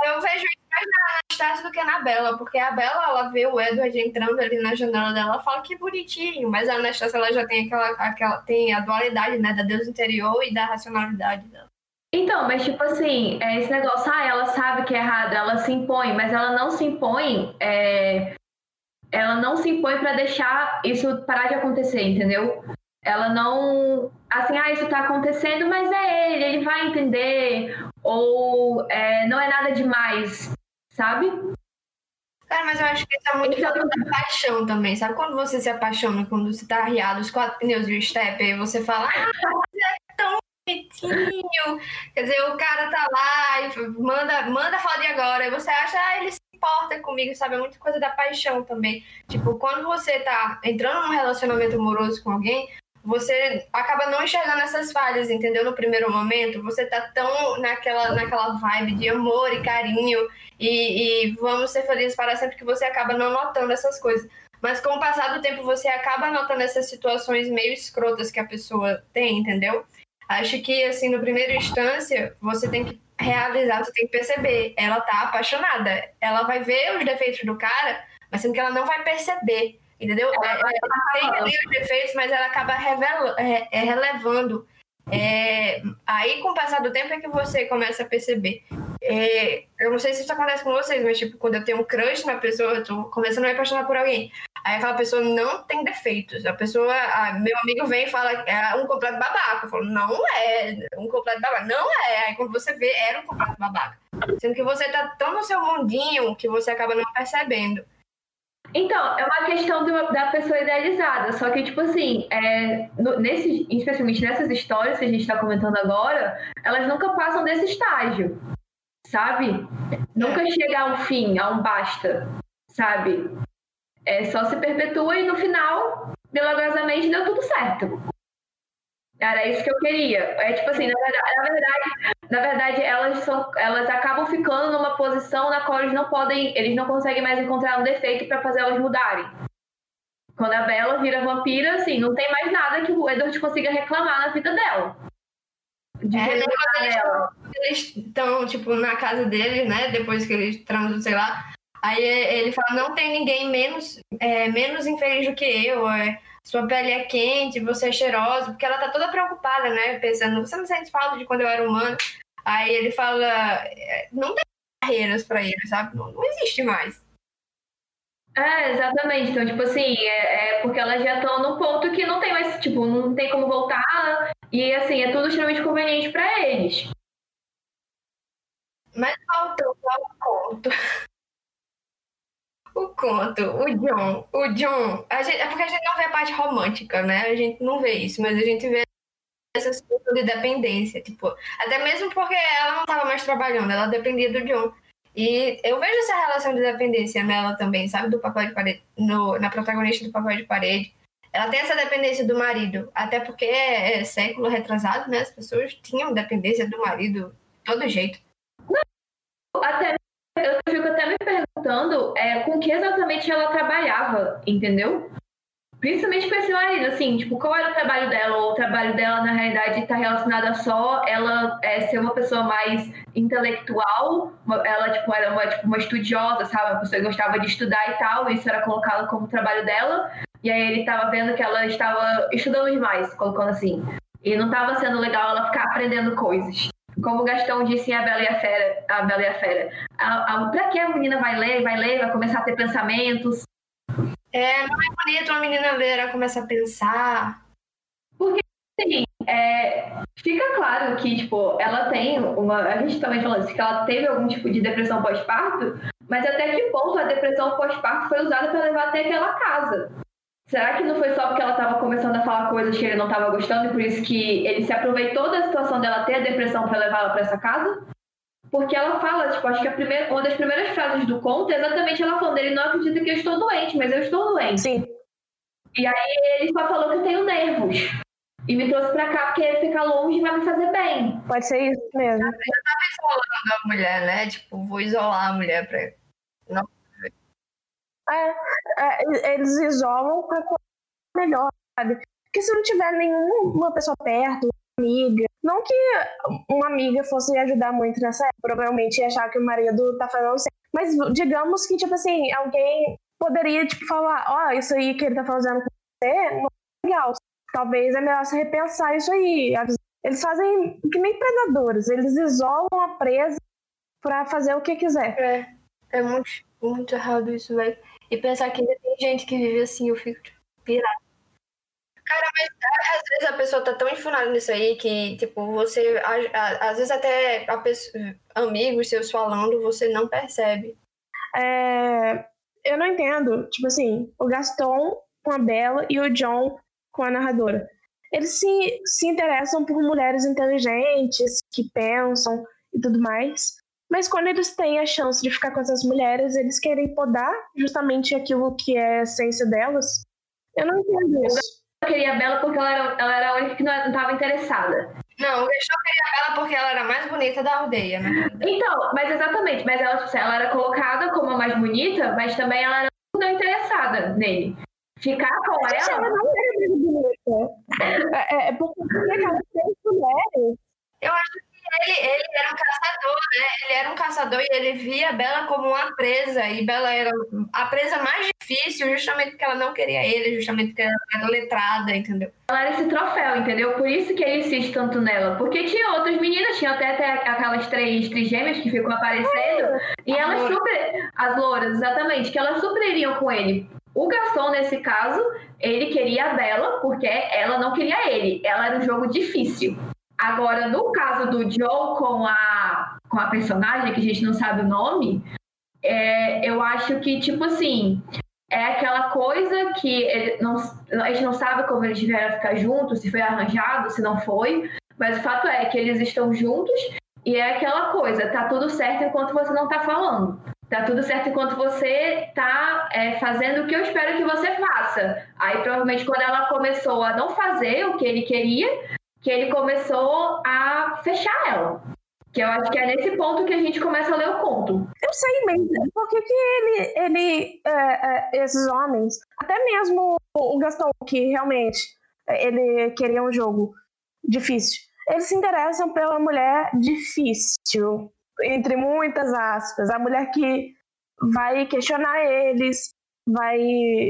eu vejo isso mais na Anastasia do que na Bela, porque a Bela ela vê o Edward entrando ali na janela dela, ela fala que bonitinho, mas a Anastasia ela já tem aquela, aquela tem a dualidade né, da deusa interior e da racionalidade dela. Então, mas tipo assim, é esse negócio, ah, ela sabe que é errado, ela se impõe, mas ela não se impõe, é... ela não se impõe para deixar isso parar de acontecer, entendeu? Ela não, assim, ah, isso tá acontecendo, mas é ele, ele vai entender, ou é, não é nada demais, sabe? Cara, mas eu acho que isso é muito então, da paixão também, sabe? Quando você se apaixona, quando você tá arriado, os quatro pneus e o step, aí você fala, ah, você é tão bonitinho. Quer dizer, o cara tá lá e manda, manda foto de agora, e você acha, ah, ele se importa comigo, sabe? É muita coisa da paixão também. Tipo, quando você tá entrando num relacionamento amoroso com alguém, você acaba não enxergando essas falhas, entendeu? No primeiro momento, você tá tão naquela, naquela vibe de amor e carinho e, e vamos ser felizes para sempre que você acaba não notando essas coisas. Mas com o passar do tempo, você acaba notando essas situações meio escrotas que a pessoa tem, entendeu? Acho que, assim, no primeira instância, você tem que realizar, você tem que perceber. Ela tá apaixonada. Ela vai ver os defeitos do cara, mas sendo que ela não vai perceber. Entendeu? É, é, tem os defeitos, mas ela acaba revela, é, é, relevando. É, aí, com o passar do tempo, é que você começa a perceber. É, eu não sei se isso acontece com vocês, mas, tipo, quando eu tenho um crush na pessoa, eu tô começando a me apaixonar por alguém. Aí aquela pessoa não tem defeitos. A pessoa, a, meu amigo vem e fala, é um completo babaca. Eu falo, não é um completo babaca. Não é. Aí quando você vê, era um completo babaca. Sendo que você tá tão no seu mundinho que você acaba não percebendo. Então, é uma questão do, da pessoa idealizada, só que, tipo assim, é, no, nesse, especialmente nessas histórias que a gente está comentando agora, elas nunca passam desse estágio, sabe? Nunca chega a um fim, a um basta, sabe? É, só se perpetua e no final, milagrosamente, deu tudo certo. Era isso que eu queria. É tipo assim, na verdade, na verdade, na verdade, elas são, elas acabam ficando numa posição na qual eles não podem, eles não conseguem mais encontrar um defeito para fazer elas mudarem. Quando a Bella vira vampira, assim, não tem mais nada que o Edward consiga reclamar na vida dela. De é, quando eles estão, tipo, na casa dele, né? Depois que eles transam, sei lá. Aí ele fala, não tem ninguém menos, é, menos infeliz do que eu. É, sua pele é quente, você é cheirosa, porque ela tá toda preocupada, né? Pensando, você não sente falta de quando eu era humano. Aí ele fala, é, não tem barreiras para ele, sabe? Não, não, existe mais. É, exatamente. Então, tipo assim, é, é porque elas já estão no ponto que não tem mais, tipo, não tem como voltar. E assim, é tudo extremamente conveniente para eles. Mas faltou um conto [LAUGHS] o conto, o John, o John, a gente, é porque a gente não vê a parte romântica, né? A gente não vê isso, mas a gente vê essa situação de dependência, tipo, até mesmo porque ela não estava mais trabalhando, ela dependia do John. E eu vejo essa relação de dependência nela também, sabe? Do papel de parede, no, na protagonista do papel de parede. Ela tem essa dependência do marido, até porque é, é século retrasado, né? As pessoas tinham dependência do marido de todo jeito. Até eu fico até me perguntando é, com que exatamente ela trabalhava, entendeu? Principalmente com esse marido, assim, tipo, qual era o trabalho dela? Ou o trabalho dela, na realidade, está relacionado a só ela é, ser uma pessoa mais intelectual, ela, tipo, era uma, tipo, uma estudiosa, sabe? Uma pessoa que gostava de estudar e tal, isso era colocado como trabalho dela. E aí ele estava vendo que ela estava estudando demais, colocando assim. E não estava sendo legal ela ficar aprendendo coisas. Como o Gastão disse em A Bela e a Fera, a Bela e a Fera. A, a, pra que a menina vai ler, vai ler, vai começar a ter pensamentos? É, não é bonito uma menina ela começa a pensar. Porque, assim, é, fica claro que, tipo, ela tem uma... A gente também falou isso, que ela teve algum tipo de depressão pós-parto, mas até que ponto a depressão pós-parto foi usada para levar até aquela casa? Será que não foi só porque ela estava começando a falar coisas que ele não estava gostando e por isso que ele se aproveitou da situação dela ter a depressão para levá-la para essa casa? Porque ela fala, tipo, acho que a primeira, uma das primeiras frases do conto é exatamente ela falando: ele não acredita que eu estou doente, mas eu estou doente. Sim. E aí ele só falou que eu tenho nervos. E me trouxe pra cá porque ficar longe vai me fazer bem. Pode ser isso mesmo. Eu tava isolando a mulher, né? Tipo, vou isolar a mulher pra. Não é, é, eles isolam para melhor, sabe? Porque se não tiver nenhuma pessoa perto, amiga, não que uma amiga fosse ajudar muito nessa época, provavelmente ia achar que o marido tá fazendo certo. Mas digamos que, tipo assim, alguém poderia, tipo, falar, ó, oh, isso aí que ele tá fazendo com você não é legal. Talvez é melhor se repensar isso aí. Eles fazem que nem predadores, eles isolam a presa pra fazer o que quiser. É, é muito, muito errado isso, velho. E pensar que ainda tem gente que vive assim, eu fico tipo, pirado. Cara, mas às vezes a pessoa tá tão enfunada nisso aí que, tipo, você. Às vezes até pessoa, amigos seus falando, você não percebe. É, eu não entendo. Tipo assim, o Gaston com a Bela e o John com a narradora. Eles se, se interessam por mulheres inteligentes, que pensam e tudo mais. Mas quando eles têm a chance de ficar com essas mulheres, eles querem podar justamente aquilo que é a essência delas. Eu não entendo isso. Eu queria a Bela porque ela era, ela era a única que não estava interessada. Não, o Gestão queria a Bela porque ela era a mais bonita da aldeia, né? Então, mas exatamente. Mas ela, ela era colocada como a mais bonita, mas também ela era não interessada nele. Ficar com ela. Ela não era muito bonita. É, é, é porque ela tem mulheres. Eu acho que ele, ele era um caçador, né? Ele era um caçador e ele via Bela como uma presa. E Bela era a presa mais difícil, justamente porque ela não queria ele, justamente porque ela era letrada, entendeu? Ela era esse troféu, entendeu? Por isso que ele insiste tanto nela. Porque tinha outras meninas, tinha até, até aquelas três trigêmeas que ficam aparecendo. E elas super. As louras, exatamente, que elas super iriam com ele. O Gaston, nesse caso, ele queria a Bela, porque ela não queria ele. Ela era um jogo difícil. Agora, no caso do Joe com a, com a personagem, que a gente não sabe o nome, é, eu acho que, tipo assim, é aquela coisa que não, a gente não sabe como eles vieram ficar juntos, se foi arranjado, se não foi, mas o fato é que eles estão juntos e é aquela coisa, tá tudo certo enquanto você não tá falando. Tá tudo certo enquanto você tá é, fazendo o que eu espero que você faça. Aí provavelmente quando ela começou a não fazer o que ele queria, que ele começou a fechar ela. Que eu acho que é nesse ponto que a gente começa a ler o conto. Eu sei mesmo. Por que, ele, ele é, é, esses homens, até mesmo o Gastão, que realmente ele queria um jogo difícil, eles se interessam pela mulher difícil, entre muitas aspas. A mulher que vai questionar eles, vai.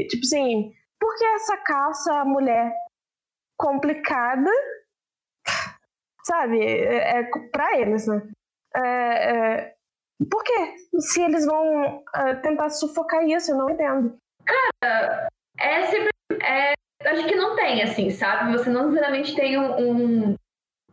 Tipo assim, por que essa caça à mulher complicada sabe? É, é para eles, né? É, é, por quê? Se eles vão é, tentar sufocar isso, eu não entendo. Cara, é sempre. É, acho que não tem, assim, sabe? Você não necessariamente tem um, um.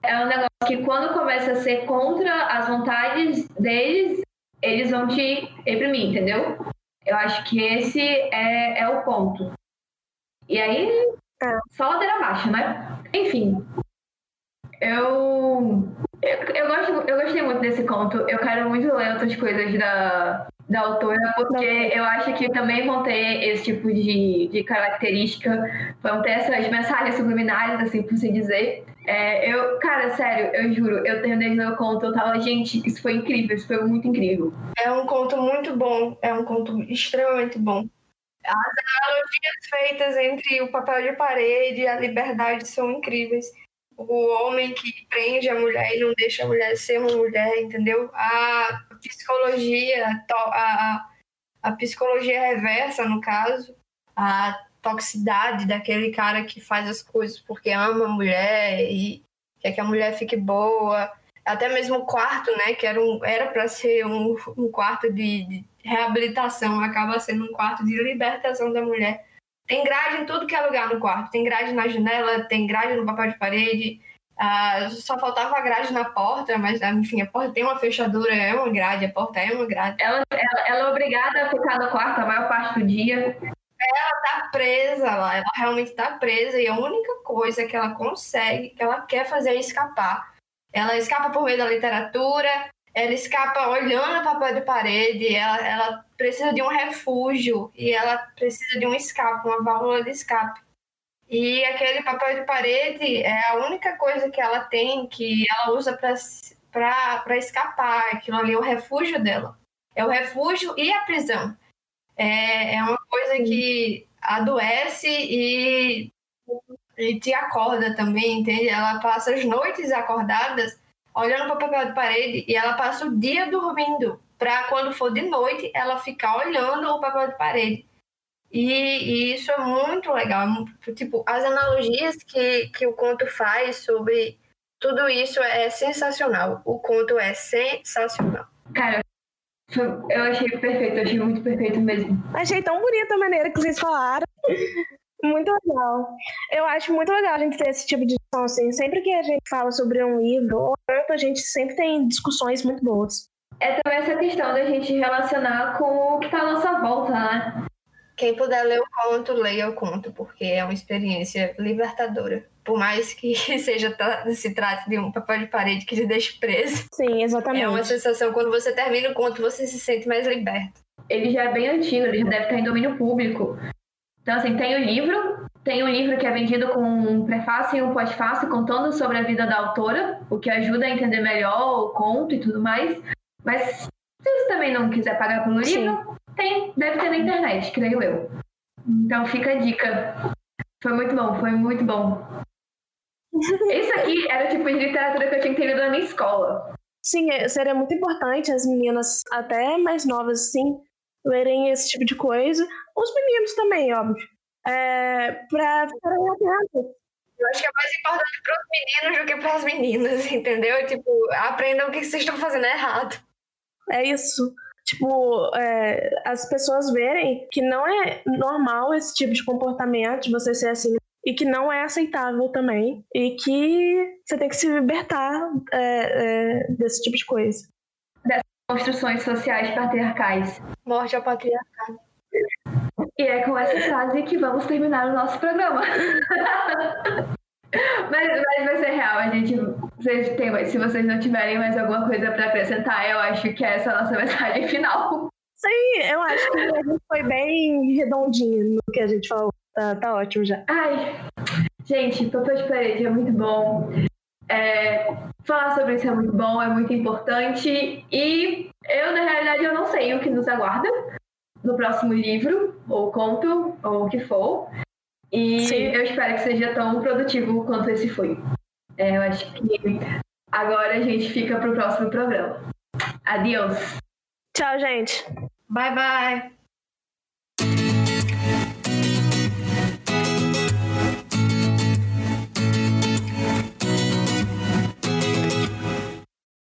É um negócio que quando começa a ser contra as vontades deles, eles vão te reprimir, entendeu? Eu acho que esse é, é o ponto. E aí, é. só ladeira abaixo, né? Enfim, eu, eu, eu, gosto, eu gostei muito desse conto. Eu quero muito ler outras coisas da, da autora, porque eu acho que também vão ter esse tipo de, de característica, vão ter essas mensagens subliminares, assim, por se dizer. É, eu, cara, sério, eu juro, eu terminei meu conto, eu tava, gente, isso foi incrível, isso foi muito incrível. É um conto muito bom, é um conto extremamente bom. As analogias feitas entre o papel de parede e a liberdade são incríveis o homem que prende a mulher e não deixa a mulher ser uma mulher, entendeu? A psicologia, a, a psicologia reversa, no caso, a toxicidade daquele cara que faz as coisas porque ama a mulher e quer que a mulher fique boa. Até mesmo o quarto, né, que era um, para ser um, um quarto de, de reabilitação, acaba sendo um quarto de libertação da mulher tem grade em tudo que é lugar no quarto. Tem grade na janela, tem grade no papel de parede. Uh, só faltava a grade na porta, mas enfim, a porta tem uma fechadura, é uma grade, a porta é uma grade. Ela, ela, ela é obrigada a ficar no quarto a maior parte do dia. Ela tá presa lá, ela realmente tá presa e a única coisa que ela consegue, que ela quer fazer é escapar. Ela escapa por meio da literatura, ela escapa olhando o papel de parede, ela, ela precisa de um refúgio e ela precisa de um escape, uma válvula de escape. E aquele papel de parede é a única coisa que ela tem que ela usa para escapar. Aquilo ali é o refúgio dela. É o refúgio e a prisão. É, é uma coisa que adoece e, e te acorda também, entende? Ela passa as noites acordadas olhando para o papel de parede e ela passa o dia dormindo para quando for de noite ela ficar olhando o papel de parede. E, e, isso é muito legal. É tipo, as analogias que, que o conto faz sobre tudo isso é sensacional. O conto é sensacional. Cara, eu achei perfeito, eu achei muito perfeito mesmo. Achei tão bonita a maneira que vocês falaram. [LAUGHS] Muito legal. Eu acho muito legal a gente ter esse tipo de discussão, assim. Sempre que a gente fala sobre um livro ou tanto, a gente sempre tem discussões muito boas. É também essa questão da gente relacionar com o que está à nossa volta, né? Quem puder ler o conto, leia o conto, porque é uma experiência libertadora. Por mais que [LAUGHS] seja se trate de um papel de parede que te deixe preso. Sim, exatamente. É uma sensação, quando você termina o conto, você se sente mais liberto. Ele já é bem antigo, ele já deve estar em domínio público. Então, assim, tem o livro, tem um livro que é vendido com um prefácio e um pós-fácil contando sobre a vida da autora, o que ajuda a entender melhor o conto e tudo mais. Mas se você também não quiser pagar pelo livro, tem, deve ter na internet, creio eu. Então fica a dica. Foi muito bom, foi muito bom. [LAUGHS] Isso aqui era tipo de literatura que eu tinha que ter lido na minha escola. Sim, seria muito importante as meninas, até mais novas, assim, lerem esse tipo de coisa. Os meninos também, óbvio. É, pra ficarem atentos. Eu acho que é mais importante para os meninos do que para as meninas, [LAUGHS] entendeu? Tipo, aprendam o que vocês estão fazendo errado. É isso. Tipo, é, as pessoas verem que não é normal esse tipo de comportamento, de você ser assim, e que não é aceitável também, e que você tem que se libertar é, é, desse tipo de coisa. Construções sociais patriarcais. Morte ao patriarcado. E é com essa frase que vamos terminar o nosso programa. [LAUGHS] mas, mas vai ser real, a gente. Vocês têm, se vocês não tiverem mais alguma coisa para acrescentar, eu acho que essa é a nossa [LAUGHS] mensagem final. Sim, eu acho que a gente foi bem redondinho no que a gente falou. Tá, tá ótimo já. Ai, gente, papel de parede é muito bom. É, falar sobre isso é muito bom, é muito importante. E eu, na realidade, eu não sei o que nos aguarda no próximo livro, ou conto, ou o que for. E Sim. eu espero que seja tão produtivo quanto esse foi. É, eu acho que agora a gente fica pro próximo programa. Adeus. Tchau, gente. Bye, bye.